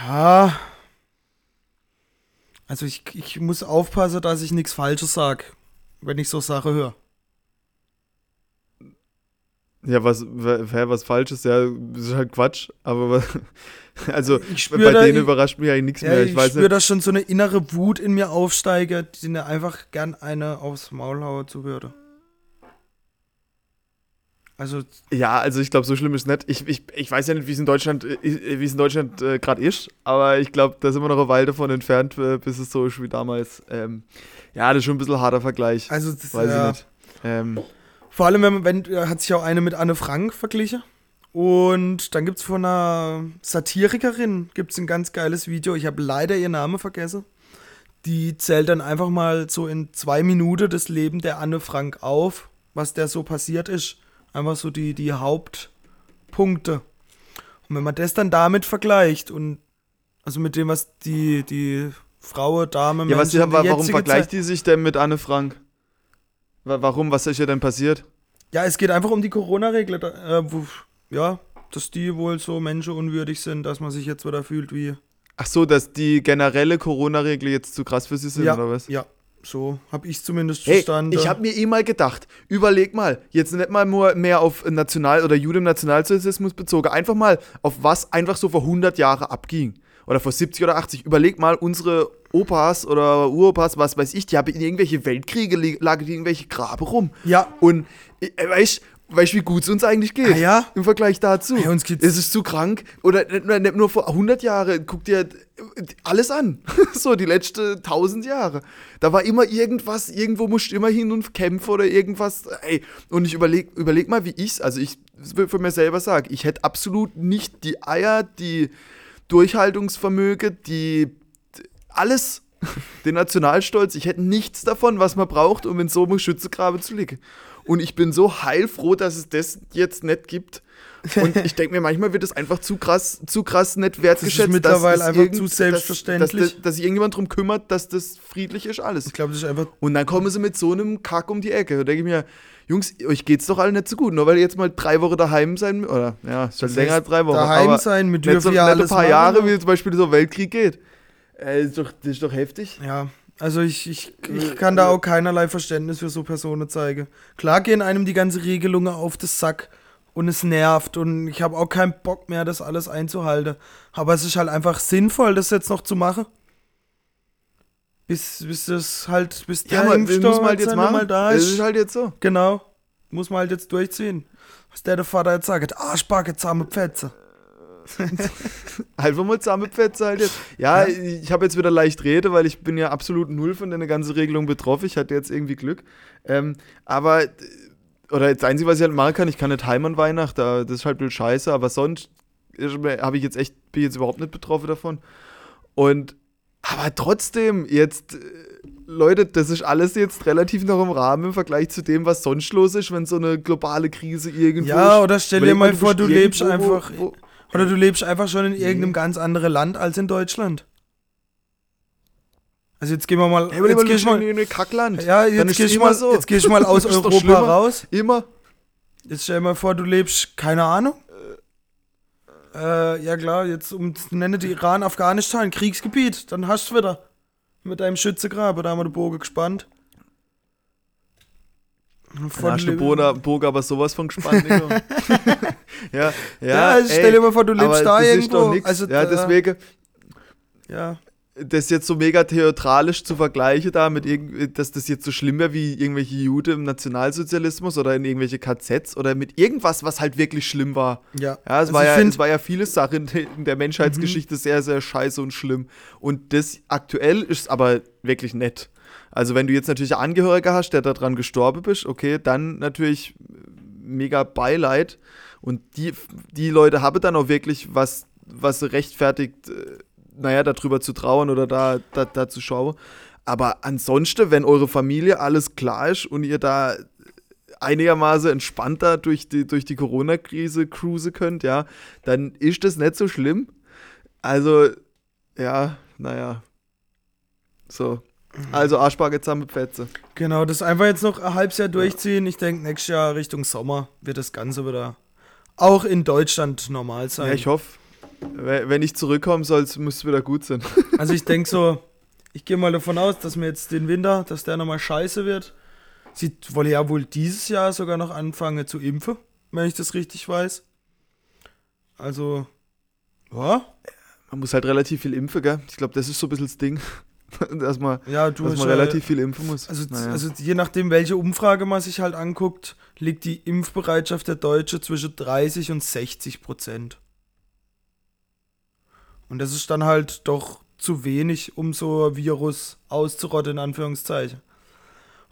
Ja. Also ich, ich muss aufpassen, dass ich nichts Falsches sage, wenn ich so Sache höre. Ja, was, was Falsches, ja, ist halt Quatsch. Aber also, bei da- denen ich- überrascht mich eigentlich nichts Ja, mehr. ich, Ich, spüre, dass schon so eine innere Wut in mir aufsteigt, die mir einfach gern eine aufs Maul hauen zu würde. Also, Ja, also ich glaube, so schlimm ist es nicht. Ich, ich, ich weiß ja nicht, wie es in Deutschland, äh, wie es in Deutschland äh, gerade ist, aber ich glaube, da sind wir noch eine Weile davon entfernt, äh, bis es so ist wie damals. Ähm, ja, das ist schon ein bisschen harter Vergleich. also das, weiß ja. ich nicht. Ähm, Vor allem, wenn, man- wenn äh, hat sich auch eine mit Anne Frank verglichen. Und dann gibt es von einer Satirikerin gibt's ein ganz geiles Video. Ich habe leider ihr Name vergessen. Die zählt dann einfach mal so in zwei Minuten das Leben der Anne Frank auf, was der so passiert ist. Einfach so die, die Hauptpunkte. Und wenn man das dann damit vergleicht und also mit dem, was die, die Frau, Dame, ja, was, Menschen in der warum vergleicht Zeit- die sich denn mit Anne Frank? Wa- Warum? Was ist ihr denn passiert? Ja, es geht einfach um die Corona-Regel, äh, wo, ja, dass die wohl so menschenunwürdig sind, dass man sich jetzt wieder fühlt wie. Ach so, dass die generelle Corona-Regel jetzt zu krass für sie sind, ja, oder was? ja, So habe ich zumindest Hey, verstanden. ich habe mir eh mal gedacht, überleg mal, jetzt nicht mal nur mehr auf National- oder Judennationalsozialismus bezogen, einfach mal auf was einfach so vor 100 Jahre abging. Oder vor 70 oder 80. Überleg mal, unsere Opas oder Uropas, was weiß ich, die haben in irgendwelche Weltkriege, lagen die irgendwelche Grabe rum. Ja. Und äh, weißt weißt, wie gut es uns eigentlich geht? Ah, ja? Im Vergleich dazu. Ja, uns geht's- es ist zu krank. Oder nicht, nur- nicht nur vor 100 Jahren. Guck dir alles an. so, die letzten 1000 Jahre. Da war immer irgendwas, irgendwo musst du immer hin und kämpfen oder irgendwas. Ey, und ich überleg, überleg mal, wie ich's, also ich für mir selber sage, ich hätte absolut nicht die Eier, die Durchhaltungsvermögen, die alles, den Nationalstolz, ich hätte nichts davon, was man braucht, um in so einem Schützegrabe zu liegen. Und ich bin so heilfroh, dass es das jetzt nicht gibt. Und ich denke mir, manchmal wird es einfach zu krass, zu krass nicht wertgeschätzt. mittlerweile dass es einfach zu selbstverständlich. Dass, dass, dass sich irgendjemand darum kümmert, dass das friedlich ist, alles. Ich glaube, das ist einfach. Und dann kommen sie mit so einem Kack um die Ecke. Da denke ich mir, Jungs, euch geht's doch alle nicht so gut, nur weil ihr jetzt mal drei Wochen daheim sein, oder ja, ist schon Das länger als drei Wochen. daheim aber sein, nicht dürfen so, ja nicht ein alles paar machen, Jahre, wie zum Beispiel so Weltkrieg geht. Äh, ist doch, das ist doch heftig. Ja, also ich, ich, ich kann da auch keinerlei Verständnis für so Personen zeigen. Klar gehen einem die ganze Regelungen auf das Sack und es nervt und ich habe auch keinen Bock mehr, das alles einzuhalten. Aber es ist halt einfach sinnvoll, das jetzt noch zu machen. Bis, bis das halt, bis der man, das Impfstoff muss man halt jetzt mal machen. da Das ist. ist halt jetzt so. Genau. Muss man halt jetzt durchziehen. Was der der Vater jetzt sagt, Arschbacke, zahme Pfätze. Einfach mal zusammenpfetze halt jetzt. Ja, ich habe jetzt wieder leicht Rede, weil ich bin ja absolut null von der ganzen Regelung betroffen. Ich hatte jetzt irgendwie Glück. Ähm, aber, äh, oder das Einzige, was ich halt machen kann, ich kann nicht heim an Weihnachten, da- das ist halt blöd scheiße, aber sonst habe ich jetzt echt, bin ich jetzt überhaupt nicht betroffen davon. Und, aber trotzdem, jetzt, äh, Leute, das ist alles jetzt relativ noch im Rahmen im Vergleich zu dem, was sonst los ist, wenn so eine globale Krise irgendwo Ja, ist. oder stell dir mal vor, du lebst irgendwo, wo- einfach. wo- Oder du lebst einfach schon in irgendeinem ganz anderen Land als in Deutschland. Also jetzt gehen wir mal. Hey, jetzt jetzt geh ich mal, in ein Kackland. ja, jetzt ist geh ich immer mal, so. jetzt geh ich mal aus Europa raus. Immer. Jetzt stell dir mal vor, du lebst, keine Ahnung. Äh, ja klar, jetzt um nenne die Iran, Afghanistan, Kriegsgebiet, dann hast du wieder. Mit deinem Schützegrabe, da haben wir den Bogen gespannt. Hast du Bogen, Bogen aber sowas von gespannt, ja, ja, Ja, also stell dir mal vor, du lebst da irgendwo. Also, ja, deswegen, Ja. das jetzt so mega theatralisch zu vergleichen da mit irgend, dass das jetzt so schlimm wäre wie irgendwelche Jude im Nationalsozialismus oder in irgendwelche KZs oder mit irgendwas, was halt wirklich schlimm war. Ja, Ja, es, Also war, ja, es war ja viele Sachen in der Menschheitsgeschichte sehr, sehr scheiße und schlimm. Und das aktuell ist aber wirklich nett. Also, wenn du jetzt natürlich einen Angehöriger hast, der daran gestorben bist, okay, dann natürlich mega Beileid. Und die, die Leute haben dann auch wirklich was, was rechtfertigt, äh, naja, darüber zu trauern oder da, da, da zu schauen. Aber ansonsten, wenn eure Familie alles klar ist und ihr da einigermaßen entspannter durch die, durch die Corona-Krise cruisen könnt, ja, dann ist das nicht so schlimm. Also, ja, naja. So. Also Arschbacke zusammen mit Fetze. Genau, das einfach jetzt noch ein halbes Jahr durchziehen. Ich denke, nächstes Jahr Richtung Sommer wird das Ganze wieder auch in Deutschland normal sein. Ja, ich hoffe, we- wenn ich zurückkomme, soll's, muss es wieder gut sein. also ich denke so, ich gehe mal davon aus, dass mir jetzt den Winter, dass der nochmal scheiße wird. Sie wolle ja wohl dieses Jahr sogar noch anfangen zu impfen, wenn ich das richtig weiß. Also, ja, Man muss halt relativ viel impfen, gell? Ich glaube, das ist so ein bisschen das Ding. dass man, ja, du dass man relativ viel impfen muss. Also, Naja. also je nachdem, welche Umfrage man sich halt anguckt, liegt die Impfbereitschaft der Deutschen zwischen 30 und 60 Prozent. Und das ist dann halt doch zu wenig, um so ein Virus auszurotten, in Anführungszeichen.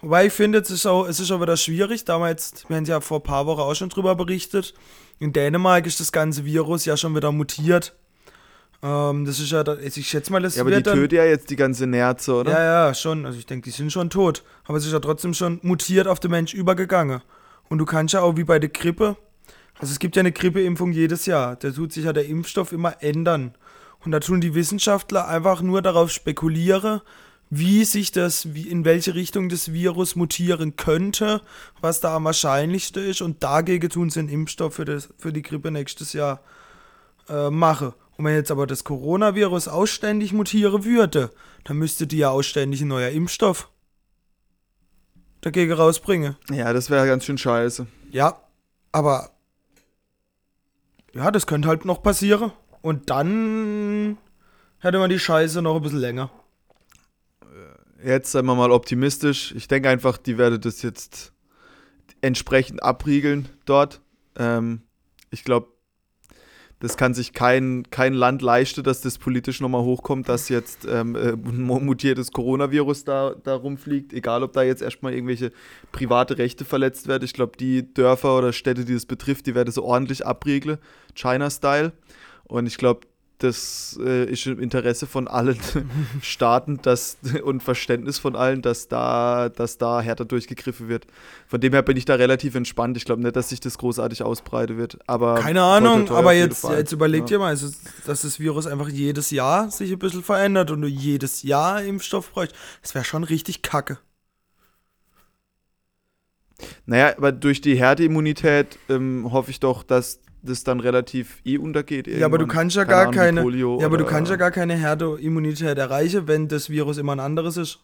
Wobei ich finde, es ist auch, es ist auch wieder schwierig, damals, wir haben ja vor ein paar Wochen auch schon drüber berichtet, in Dänemark ist das ganze Virus ja schon wieder mutiert. Ähm, das ist ja, da- ich schätze mal, das ja, aber die wird dann... tötet ja jetzt die ganze Nerze, oder? Ja, ja, schon. Also ich denke, die sind schon tot. Aber es ist ja trotzdem schon mutiert auf den Mensch übergegangen. Und du kannst ja auch wie bei der Grippe, also es gibt ja eine Grippeimpfung jedes Jahr. Da tut sich ja der Impfstoff immer ändern. Und da tun die Wissenschaftler einfach nur darauf spekulieren, wie sich das, wie, in welche Richtung das Virus mutieren könnte, was da am wahrscheinlichsten ist. Und dagegen tun sie einen Impfstoff für, das, für die Grippe nächstes Jahr äh, mache. Und wenn jetzt aber das Coronavirus ausständig mutieren würde, dann müsste die ja ausständig ein neuer Impfstoff dagegen rausbringen. Ja, das wäre ganz schön scheiße. Ja, aber ja, das könnte halt noch passieren. Und dann hätte man die Scheiße noch ein bisschen länger. Jetzt seien wir mal optimistisch. Ich denke einfach, die werde das jetzt entsprechend abriegeln dort. Ähm, ich glaube, das kann sich kein, kein Land leisten, dass das politisch nochmal hochkommt, dass jetzt ähm, äh, ein mutiertes Coronavirus da, da rumfliegt, egal ob da jetzt erstmal irgendwelche private Rechte verletzt werden. Ich glaube, die Dörfer oder Städte, die das betrifft, die werden so ordentlich abriegeln, China-Style. Und ich glaube, das äh, ist im Interesse von allen Staaten dass, und Verständnis von allen, dass da, dass da härter durchgegriffen wird. Von dem her bin ich da relativ entspannt. Ich glaube nicht, dass sich das großartig ausbreiten wird. Aber Keine Ahnung, aber jetzt, jetzt überleg Ja. dir mal, also, dass das Virus einfach jedes Jahr sich ein bisschen verändert und du jedes Jahr Impfstoff bräuchst. Das wäre schon richtig kacke. Naja, aber durch die Härteimmunität ähm, hoffe ich doch, dass das dann relativ eh untergeht. Ja, aber du irgendwann. kannst ja Keine gar keine. Polio ja, aber du kannst ja gar keine Härteimmunität erreichen, wenn das Virus immer ein anderes ist.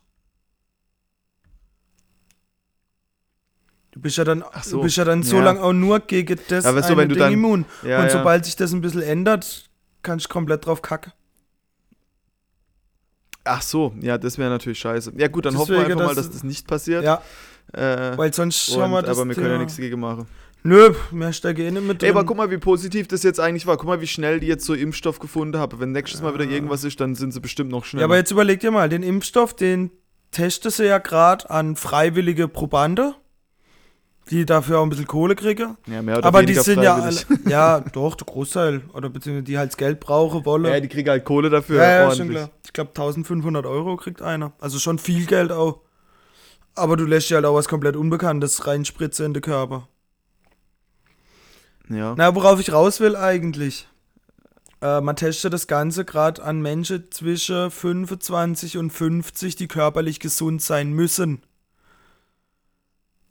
Du bist ja dann, so, du bist ja dann so ja. lange auch nur gegen das eine wenn du Ding dann- immun. Ja, und ja. sobald sich das ein bisschen ändert, kannst du komplett drauf kacken. Ach so, ja, das wäre natürlich scheiße. Ja, gut, dann hoffen wir Deswegen, einfach mal, dass- das nicht passiert. Ja, Äh, weil sonst und, haben wir das aber wir können ja nichts dagegen machen. Nö, mehr stecke eh nicht mit Ey, drin. aber guck mal, wie positiv das jetzt eigentlich war. Guck mal, wie schnell die jetzt so Impfstoff gefunden haben. Wenn nächstes Mal wieder irgendwas ist, dann sind sie bestimmt noch schneller. Ja, aber jetzt überleg dir mal, den Impfstoff, den testen sie ja gerade an freiwillige Probande, die dafür auch ein bisschen Kohle kriegen. ja, mehr oder Aber die sind ja alle, ja, doch, der Großteil, oder beziehungsweise die halt das Geld brauchen wollen. Ja, die kriegen halt Kohle dafür. Ja, ja, schon klar. Ich glaube 1500 Euro kriegt einer. Also schon viel Geld auch. Aber du lässt dir halt auch was komplett Unbekanntes reinspritzen in den Körper. Ja. Na, worauf ich raus will eigentlich. Äh, man testet das Ganze gerade an Menschen zwischen 25 und 50, die körperlich gesund sein müssen.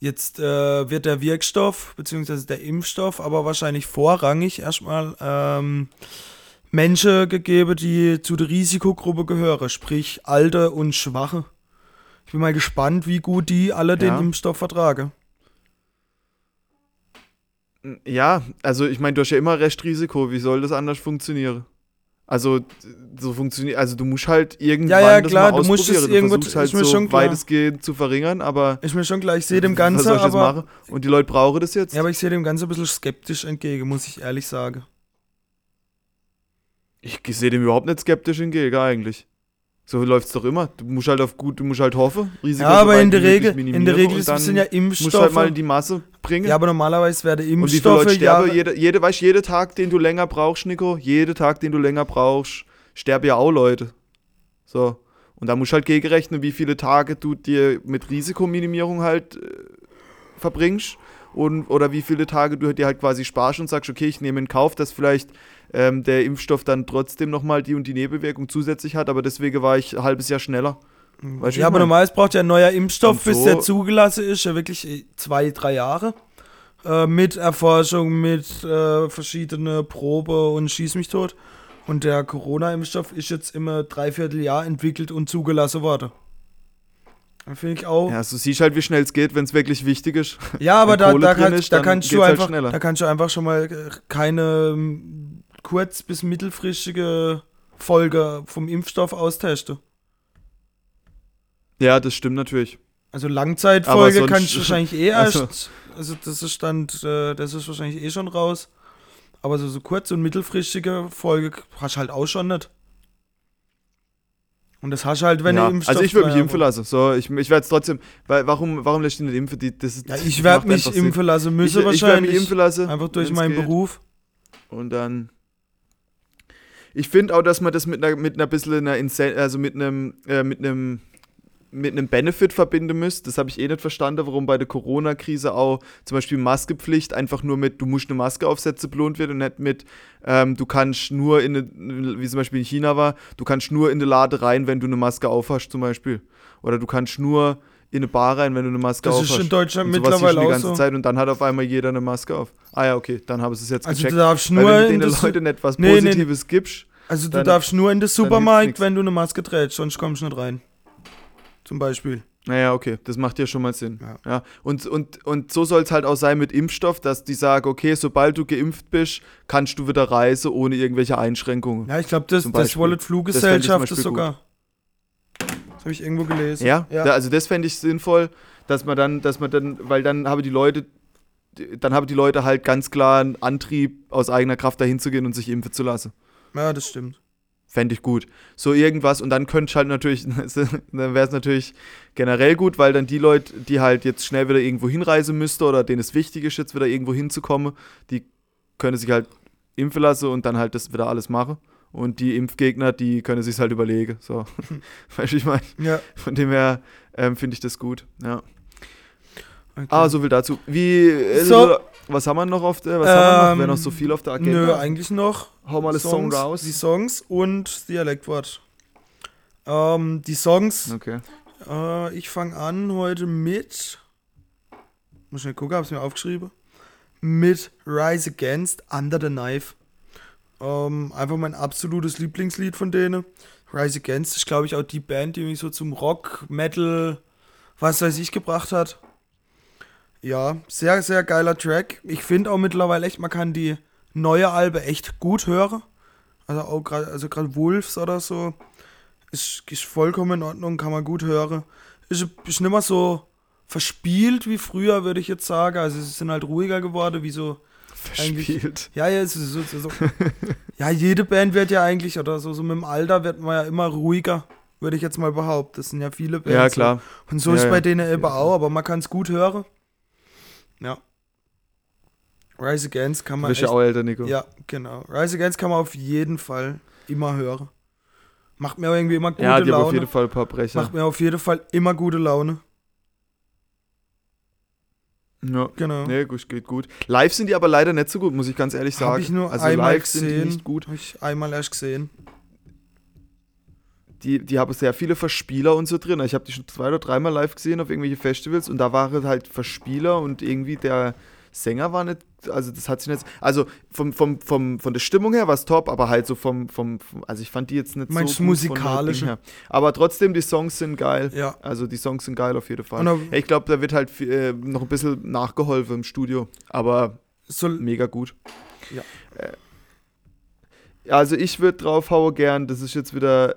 Jetzt äh, wird der Wirkstoff bzw. der Impfstoff aber wahrscheinlich vorrangig erstmal ähm, Menschen gegeben, die zu der Risikogruppe gehören, sprich Alte und Schwache. Ich bin mal gespannt, wie gut die alle den Ja. Impfstoff vertragen. Ja, also ich meine, du hast ja immer Restrisiko. Wie soll das anders funktionieren? Also, so funktioniert, also du musst halt irgendwann Ja, ja, das klar, mal du musst es irgendwo- du versuchst halt so schon klar. weitestgehend zu verringern, aber Ich mir schon gleich, ich sehe dem Ganzen, aber? Und die Leute brauchen das jetzt? Ja, aber ich sehe dem Ganzen ein bisschen skeptisch entgegen, muss ich ehrlich sagen. Ich sehe dem überhaupt nicht skeptisch entgegen, eigentlich. So läuft's doch immer. Du musst halt auf gut, du musst halt hoffen. Risiko Ja, aber in der Regel, in der Regel sind ja musst du halt Impfstoffe. mal in die Masse bringen. ja, aber normalerweise werden und wie viele Impfstoffe Leute sterben? Jahre- Jede, jede, weißt, jeder Tag, den du länger brauchst, Nico, jeder Tag, den du länger brauchst, sterben ja auch Leute. So. Und da musst du halt gegenrechnen, wie viele Tage du dir mit Risikominimierung halt äh, verbringst und oder wie viele Tage du dir halt quasi sparst und sagst, okay, ich nehme in Kauf, dass vielleicht ähm, der Impfstoff dann trotzdem nochmal die und die Nebenwirkung zusätzlich hat, aber deswegen war ich ein halbes Jahr schneller. Weißt Ja, aber normalerweise braucht ja ein neuer Impfstoff, Und bis so- der zugelassen ist, ja wirklich äh, zwei, drei Jahre. Äh, mit Erforschung, mit äh, verschiedene Probe und schieß mich tot. Und der Corona-Impfstoff ist jetzt immer dreiviertel Jahr entwickelt und zugelassen worden. Finde ich auch. Ja, also siehst halt, wie schnell es geht, wenn es wirklich wichtig ist. Ja, aber da, da, kannst, ist, da, kannst du halt einfach, schneller. da kannst du einfach schon mal keine kurz- bis mittelfristige Folge vom Impfstoff austesten. Ja, das stimmt natürlich. Also Langzeitfolge kannst du wahrscheinlich eh erst. also- Also, das ist Stand, äh, das ist wahrscheinlich eh schon raus. Aber so, so kurz- und mittelfristige Folge hast du halt auch schon nicht. Und das hast du halt, wenn ja. du Impfstoff Also ich würde mich impfen lassen. So, ich, ich werde es trotzdem. Weil, warum, warum lässt du nicht impfen? Die, das, Ja, ich werde mich impfen lassen Ich, müssen ich werde wahrscheinlich. mich impfen lassen. einfach durch meinen geht. Beruf. Und dann. Ich finde auch, dass man das mit einer mit einer bisschen einer Insen also mit einem äh, mit einem mit einem Benefit verbinden müsst. Das habe ich eh nicht verstanden, warum bei der Corona-Krise auch zum Beispiel Maskepflicht einfach nur mit, du musst eine Maske aufsetzen, belohnt wird und nicht mit, ähm, du kannst nur in, eine, wie zum Beispiel in China war, du kannst nur in eine Lade rein, wenn du eine Maske aufhast zum Beispiel. Oder du kannst nur in eine Bar rein, wenn du eine Maske Das aufhast. ist in Deutschland mittlerweile die auch ganze so. Zeit und dann hat auf einmal jeder eine Maske auf. Ah ja, okay, dann haben sie es jetzt Also gecheckt. du darfst Weil nur wenn du den das, Leuten etwas Nee, nee. Positives gibst, also du dann- darfst nur in den Supermarkt, wenn du eine Maske trägst, sonst kommst du nicht rein. Zum Beispiel. Naja, okay, das macht ja schon mal Sinn. Ja. Ja. Und, und, und so soll es halt auch sein mit Impfstoff, dass die sagen, okay, sobald du geimpft bist, kannst du wieder reisen ohne irgendwelche Einschränkungen. Ja, ich glaube, das, das. Wallet Das ich Fluggesellschaft ist sogar. Das habe ich irgendwo gelesen. Ja, ja. Da, also das fände ich sinnvoll, dass man dann, dass man dann, weil dann haben die Leute, dann haben die Leute halt ganz klar einen Antrieb, aus eigener Kraft dahin zu gehen und sich impfen zu lassen. ja, das stimmt. Fände ich gut. So irgendwas und dann könnte ich halt natürlich, dann wäre es natürlich generell gut, weil dann die Leute, die halt jetzt schnell wieder irgendwo hinreisen müssten oder denen es wichtig ist, jetzt wieder irgendwo hinzukommen, die können sich halt impfen lassen und dann halt das wieder alles machen. Und die Impfgegner, die können sich halt überlegen. So, weißt du, ich meine, Ja. von dem her ähm, finde ich das gut. Ja. Okay. Ah, so viel dazu. Wie, äh, So. was haben wir noch auf der, was haben wir noch? Ähm, Wäre noch so viel auf der Agenda? Nö, eigentlich noch. Hau mal das Song Songs, raus. Die Songs und das Dialektwort. Ähm, die Songs. Okay. Äh, ich fange an heute mit. Muss schnell gucken, hab's mir aufgeschrieben. Mit Rise Against Under the Knife. Ähm, einfach mein absolutes Lieblingslied von denen. Rise Against ist, glaube ich, auch die Band, die mich so zum Rock, Metal, was weiß ich, gebracht hat. Ja, sehr, sehr geiler Track. Ich finde auch mittlerweile echt, man kann die neue Albe echt gut hören. Also auch gerade, also Wolves oder so. Ist, ist vollkommen in Ordnung, kann man gut hören. Ist, ist nicht mehr so verspielt wie früher, würde ich jetzt sagen. Also sie sind halt ruhiger geworden, wie so. Verspielt. Ja, ja, so, so, so. ja, jede Band wird ja eigentlich, oder so, so mit dem Alter wird man ja immer ruhiger, würde ich jetzt mal behaupten. Das sind ja viele Bands. Ja, so. klar. Und so Ja, ist ja. bei denen eben auch, aber man kann es gut hören. Ja. Rise Against kann man bist ja echt, auch älter, Nico. Ja, genau. Rise Against kann man auf jeden Fall immer hören. Macht mir auch irgendwie immer gute ja die haben Laune. auf jeden Fall ein paar Brecher. Macht mir auf jeden Fall immer gute Laune. Ja. Genau. Nee, gut, geht gut. Live sind die aber leider nicht so gut, muss ich ganz ehrlich sagen. Habe ich nur also einmal live sind die gesehen. nicht gut. Habe ich einmal erst gesehen. Die, die haben sehr viele Verspieler und so drin. Ich habe die schon zwei oder dreimal live gesehen auf irgendwelche Festivals und da waren halt Verspieler und irgendwie der Sänger war nicht, also das hat sich nicht, also vom, vom, vom, von der Stimmung her war es top, aber halt so vom, vom, also ich fand die jetzt nicht Meinst so her. Aber trotzdem, die Songs sind geil. Ja. Also die Songs sind geil auf jeden Fall. Ja, ich glaube, da wird halt äh, noch ein bisschen nachgeholfen im Studio, aber So, mega gut. Ja. Äh, also ich würde draufhauen gern, das ist jetzt wieder,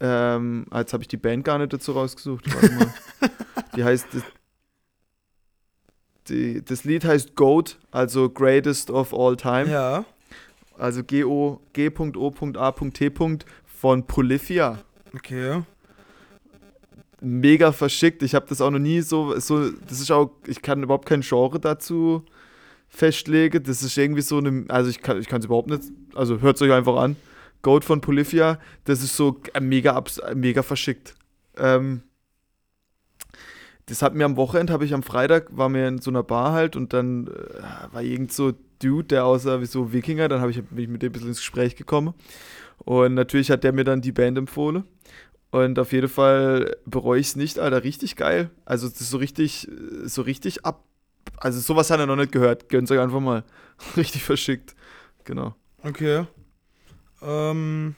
ähm, ah, jetzt habe ich die Band gar nicht dazu rausgesucht. Die heißt, die, das Lied heißt Goat, also Greatest of All Time. ja. Also G-O, G.O.A.T. von Polyphia. Okay. mega verschickt. Ich habe das auch noch nie so, so, das ist auch, ich kann überhaupt kein Genre dazu festlegen. Das ist irgendwie so eine, also ich kann es überhaupt nicht, also hört es euch einfach an. Goat von Polyphia, das ist so mega, mega verschickt. Ähm, das hat mir am Wochenende, habe ich am Freitag, war mir in so einer Bar halt und dann äh, war irgend so Dude, der aussah wie so Wikinger, dann habe ich, bin ich mit dem ein bisschen ins Gespräch gekommen. Und natürlich hat der mir dann die Band empfohlen. Und auf jeden Fall bereue ich es nicht, Alter, richtig geil. Also das ist so richtig, so richtig ab. Also sowas hat er noch nicht gehört. Gönnt euch einfach mal. richtig verschickt. Genau. Okay. Ähm,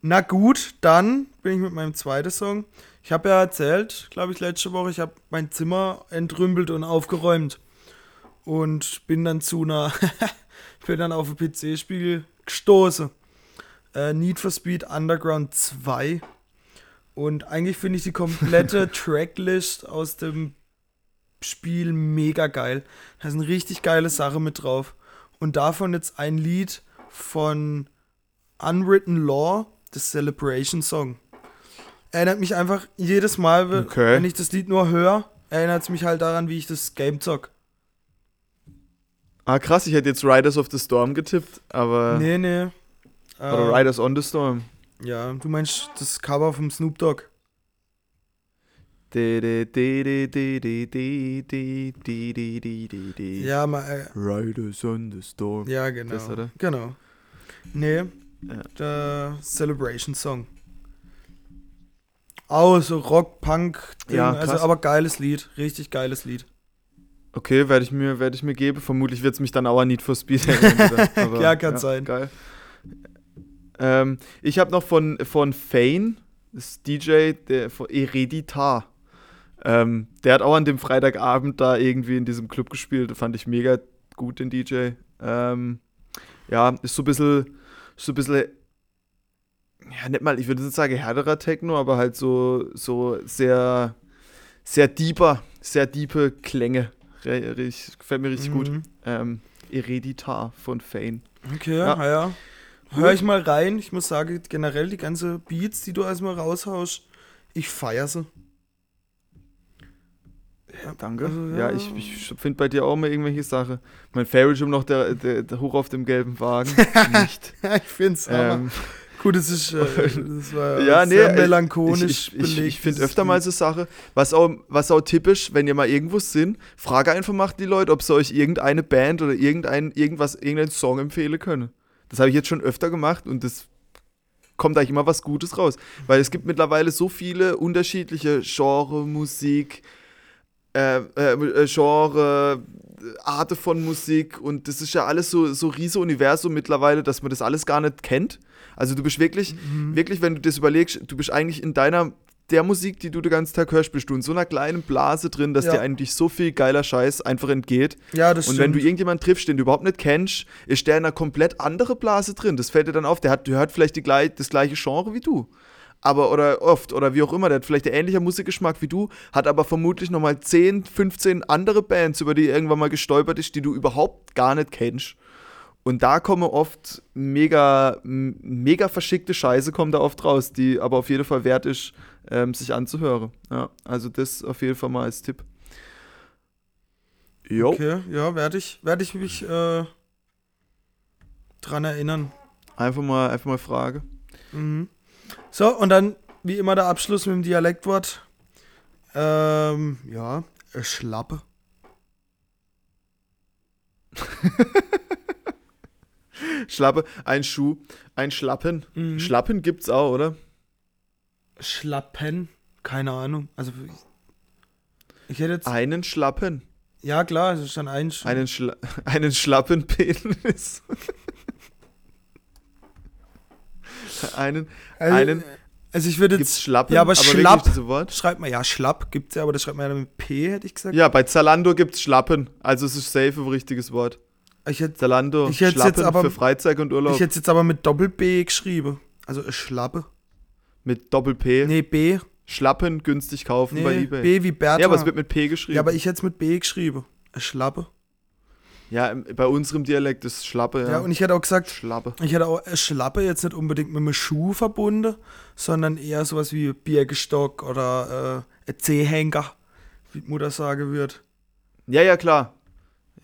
na gut, dann bin ich mit meinem zweiten Song. Ich habe ja erzählt, glaube ich, letzte Woche, ich habe mein Zimmer entrümpelt und aufgeräumt. Und bin dann zu einer, ich bin dann auf ein PC-Spiel gestoßen. Äh, Need for Speed Underground 2. Und eigentlich finde ich die komplette Tracklist aus dem Spiel mega geil. Da sind richtig geile Sachen mit drauf. Und davon jetzt ein Lied von Unwritten Law, das Celebration Song erinnert mich einfach jedes Mal, okay. wenn ich das Lied nur höre, erinnert es mich halt daran, wie ich das Game zock. Ah, krass, ich hätte jetzt Riders of the Storm getippt, aber. Nee, nee. Oder ähm, Riders on the Storm. Ja, du meinst das Cover vom Snoop Dogg. Ja, mal. Äh, Riders on the Storm. Ja, genau. Das, oder? Genau. Nee. Ja. Der Celebration Song. Auch so Rock, Punk, Ja, also aber geiles Lied, richtig geiles Lied. Okay, werde ich, mir- ich mir geben. Vermutlich wird es mich dann auch an Need for Speed erinnern. Aber, Ja, kann sein. Geil. Ähm, ich habe noch von, von Fane, das ist DJ der, von Hereditar. Ähm, der hat auch an dem Freitagabend da irgendwie in diesem Club gespielt. Fand ich mega gut, den DJ. Ähm, ja, ist so ein bisschen, so ein bisschen, ja, nicht mal, ich würde nicht sagen härterer Techno, aber halt so, so sehr, sehr deeper, sehr diepe Klänge. Re- Gefällt mir richtig gut. Mhm. Ähm, Hereditar von Fane. Okay, Ja. ja. ja. Hör ich mal rein. Ich muss sagen, generell die ganze Beats, die du erstmal raushaust, ich feier sie. Ja, danke. Also, ja. ja. ich, ich finde bei dir auch mal irgendwelche Sachen. Mein Favorite um noch der, der, der Hoch auf dem gelben Wagen. Nicht. ich find's aber. ähm, Gut, es ist, äh, das war Ja, nee, sehr äh, melancholisch ich, ich, ich, ich finde öfter mal so Sache, was auch, was auch typisch, wenn ihr mal irgendwo sind, frage einfach mal die Leute, ob sie euch irgendeine Band oder irgendein, irgendwas, irgendeinen Song empfehlen können. Das habe ich jetzt schon öfter gemacht und das kommt eigentlich immer was Gutes raus. Weil es gibt mittlerweile so viele unterschiedliche Genre, Musik, äh, äh, äh, Genre, äh, Arte von Musik und das ist ja alles so, so riese Universum mittlerweile, dass man das alles gar nicht kennt. Also du bist wirklich, Mhm. wirklich, wenn du das überlegst, du bist eigentlich in deiner, der Musik, die du den ganzen Tag hörst, bist du in so einer kleinen Blase drin, dass Ja. dir eigentlich so viel geiler Scheiß einfach entgeht. Ja, das Und stimmt. wenn du irgendjemanden triffst, den du überhaupt nicht kennst, ist der in einer komplett andere Blase drin. Das fällt dir dann auf. Der hat, der hört vielleicht die, das gleiche Genre wie du. Aber, oder oft, oder wie auch immer, der hat vielleicht einen ähnlichen Musikgeschmack wie du, hat aber vermutlich nochmal 10, 15 andere Bands, über die irgendwann mal gestolpert ist, die du überhaupt gar nicht kennst. Und da kommen oft mega, mega verschickte Scheiße kommt da oft raus, die aber auf jeden Fall wert ist, ähm, sich anzuhören. Ja, also das auf jeden Fall mal als Tipp. Jo. Okay, ja, werde ich, werd ich mich äh, dran erinnern. Einfach mal, einfach mal Frage. Mhm. So, und dann, wie immer, der Abschluss mit dem Dialektwort. Ähm, ja, äh, Schlappe. Schlappe, ein Schuh, ein Schlappen. Mhm. Schlappen gibt's auch, oder? Schlappen? Keine Ahnung. Also, ich, hätte jetzt. Einen Schlappen. Ja, klar, es ist dann ein. Sch Einen, Schla einen Schlappenpenis. einen, also, einen. Also, ich würde jetzt. Schlappen? Ja, aber wirklich Schlapp-? Schreibt mal, ja, Schlapp gibt's ja, aber das schreibt man ja mit P, hätte ich gesagt. Ja, bei Zalando gibt's Schlappen. Also es ist safe ein richtiges Wort. Ich hätte Zalando, Ich Schlappen jetzt aber- für Freizeit und Urlaub. ich hätte jetzt aber mit Doppel-B geschrieben. Also, äh, Schlappe. mit Doppel-P. Nee, B. Schlappen günstig kaufen bei Nee, Ebay. B wie Bertha. ja, aber es wird mit P geschrieben. Ja, aber ich hätte es mit B geschrieben. Äh, Schlappe. Ja, bei unserem Dialekt ist Schlappe, ja. Ja, und ich hätte auch gesagt, Schlappe. ich hätte auch äh, Schlappe jetzt nicht unbedingt mit einem Schuh verbunden, sondern eher sowas wie Birkenstock oder äh, Zehhänger, wie die Mutter sagen wird. Ja, ja, klar.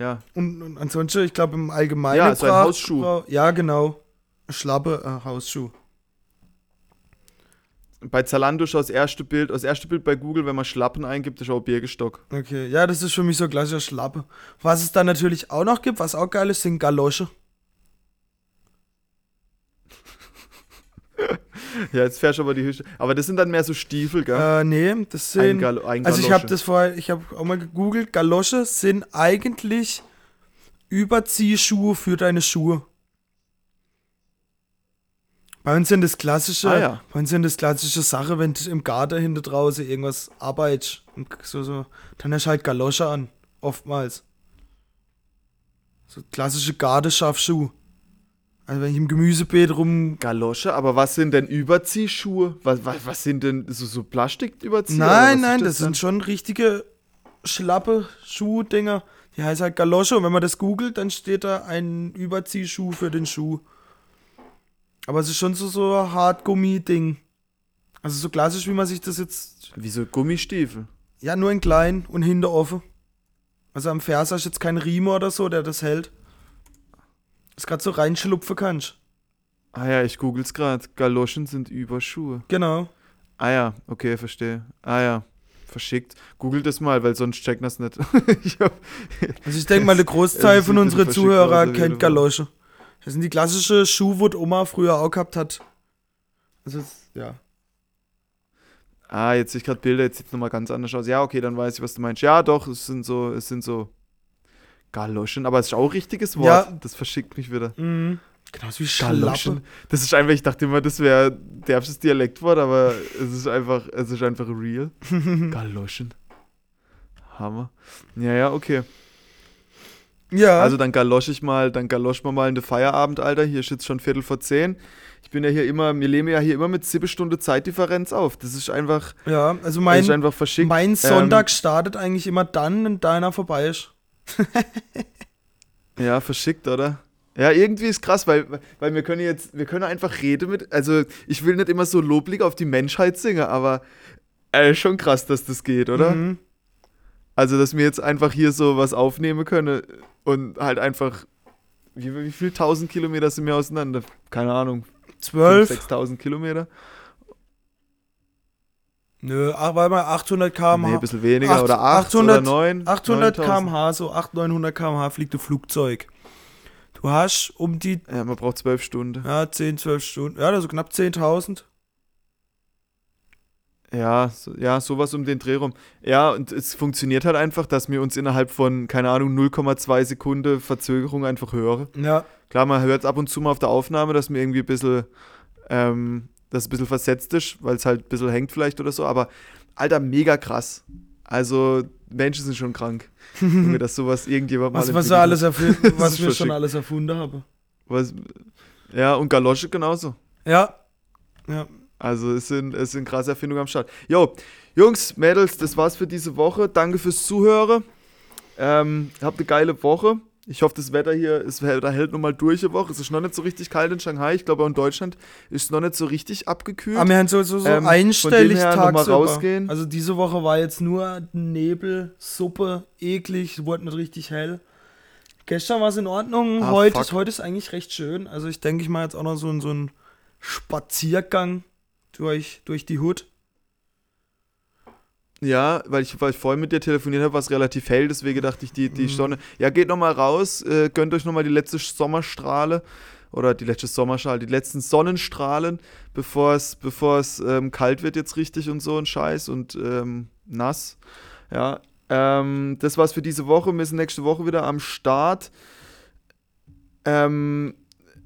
Ja. Und, und ansonsten, ich glaube im Allgemeinen. Ja, so ein Hausschuh. Ja, genau. Schlappe, äh, Hausschuh. Bei Zalando ist das erste Bild, das erste Bild bei Google, wenn man Schlappen eingibt, ist auch Birkenstock. Okay, ja, das ist für mich so klassischer Schlappe. Was es dann natürlich auch noch gibt, was auch geil ist, sind Galosche. Ja, jetzt fährst du aber die Höchste. Aber das sind dann mehr so Stiefel, gell? Äh, nee, das ein sind. Gal ein Also ich habe das vorher, ich habe auch mal gegoogelt, Galosche sind eigentlich Überziehschuhe für deine Schuhe. Bei uns sind das klassische, Ah, ja. bei uns sind das klassische Sache, wenn du im Garten hinter draußen irgendwas arbeitest und so, so, dann hast du halt Galosche an, oftmals. So klassische Gardeschaffschuhe. Also wenn ich im Gemüsebeet rum Galosche, aber was sind denn Überziehschuhe? Was, was, was sind denn so, so Plastiküberzieher? Nein, nein, ist das sind schon richtige schlappe Schuhdinger. Die heißt halt Galosche und wenn man das googelt, dann steht da ein Überziehschuh für den Schuh. Aber es ist schon so, so ein Hartgummi-Ding. Also so klassisch, wie man sich das jetzt. Wie so Gummistiefel. Ja, nur in klein und hinter offen. Also am Vers hast du jetzt keinen Riemen oder so, der das hält. Das gerade so reinschlupfen kannst. Ah ja, ich google's gerade. Galoschen sind Überschuhe. Genau. Ah ja, okay, verstehe. Ah ja, verschickt. Google das mal, weil sonst checkt das nicht. ich hab, Also ich denke mal, der Großteil Es von unseren Zuhörer kennt. Galosche. Das sind die klassische Schuhe, wo Oma früher auch gehabt hat. Also, es- ja. ah, jetzt sehe ich gerade Bilder, jetzt sieht es nochmal ganz anders aus. Ja, okay, dann weiß ich, was du meinst. Ja, doch, es sind so, es sind so Galoschen, aber es ist auch ein richtiges Wort. Ja. Das verschickt mich wieder. Mhm. Genauso wie Galoschen. Das ist einfach, ich dachte immer, das wäre derbstes Dialektwort, aber es ist einfach, es ist einfach real. Galoschen. Hammer. Ja, ja, okay. Ja. Also dann galosch ich mal, dann galosch wir mal in den Feierabend, Alter. Hier ist jetzt schon Viertel vor zehn. Ich bin ja hier immer, wir leben ja hier immer mit sieben Stunden Zeitdifferenz auf. Das ist einfach, ja, also das ist mein, einfach verschickt. mein Sonntag startet eigentlich immer dann, wenn deiner vorbei ist. Ja, verschickt, oder? Ja, irgendwie ist krass, weil, weil wir können jetzt, wir können einfach reden mit, also ich will nicht immer so loblich auf die Menschheit singen, aber äh, schon krass, dass das geht, oder? Mhm. Also, dass wir jetzt einfach hier so was aufnehmen können und halt einfach, wie, wie viel tausend Kilometer sind wir auseinander? Keine Ahnung, 12? 6.000 Kilometer? Nö, ach, warte mal, 800 km/h. Nee, ein bisschen weniger, Acht- oder 8 800 oder 9? 800 km/h, so 800, 900 km/h fliegt ein Flugzeug. Du hast um die Ja, man braucht 12 Stunden. ja, 10, 12 Stunden, ja, also knapp 10.000. Ja, so, ja, sowas um den Dreh rum. Ja, und es funktioniert halt einfach, dass wir uns innerhalb von, keine Ahnung, 0,2 Sekunde Verzögerung einfach hören. Ja, Klar, man hört ab und zu mal auf der Aufnahme, dass mir irgendwie ein bisschen, ähm, das ein bisschen versetzt ist, weil es halt ein bisschen hängt vielleicht oder so, aber Alter, mega krass. Also, Menschen sind schon krank. Junge, dass sowas irgendjemand was, mal was, wir alles Das was wir schon alles erfunden haben. was, Ja, und Galosche genauso. Ja. Ja. Also es sind, es sind krasse Erfindungen am Start. Jo, Jungs, Mädels, das war's für diese Woche. Danke fürs Zuhören. Ähm, habt eine geile Woche. Ich hoffe, das Wetter hier ist, da hält nochmal durch eine Woche. Es ist noch nicht so richtig kalt in Shanghai. Ich glaube, auch in Deutschland ist es noch nicht so richtig abgekühlt. Aber wir haben so, so, so Ähm, einstellig mal tagsüber. rausgehen. Also diese Woche war jetzt nur Nebel, Suppe, eklig, wurde nicht richtig hell. Gestern war es in Ordnung, Ah, heute, ist, heute ist eigentlich recht schön. Also ich denke, ich mache jetzt auch noch so, einen- so einen Spaziergang durch, durch die Hut. Ja, weil ich, weil ich vorhin mit dir telefoniert habe, war es relativ hell, deswegen dachte ich, die, die Mhm. Sonne. Ja, geht nochmal raus, äh, gönnt euch nochmal die letzte Sommerstrahle oder die letzte Sommerstrahle, die letzten Sonnenstrahlen, bevor es, bevor es ähm, kalt wird jetzt richtig und so ein Scheiß und ähm, nass. Ja, ähm, das war's für diese Woche. Wir sind nächste Woche wieder am Start. Ähm,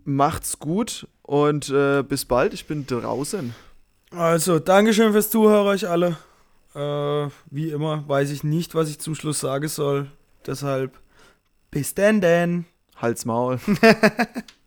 macht's gut und äh, bis bald. Ich bin draußen. Also, Dankeschön fürs Zuhören, euch alle. Äh, wie immer weiß ich nicht, was ich zum Schluss sagen soll. Deshalb bis denn denn. Hals Maul.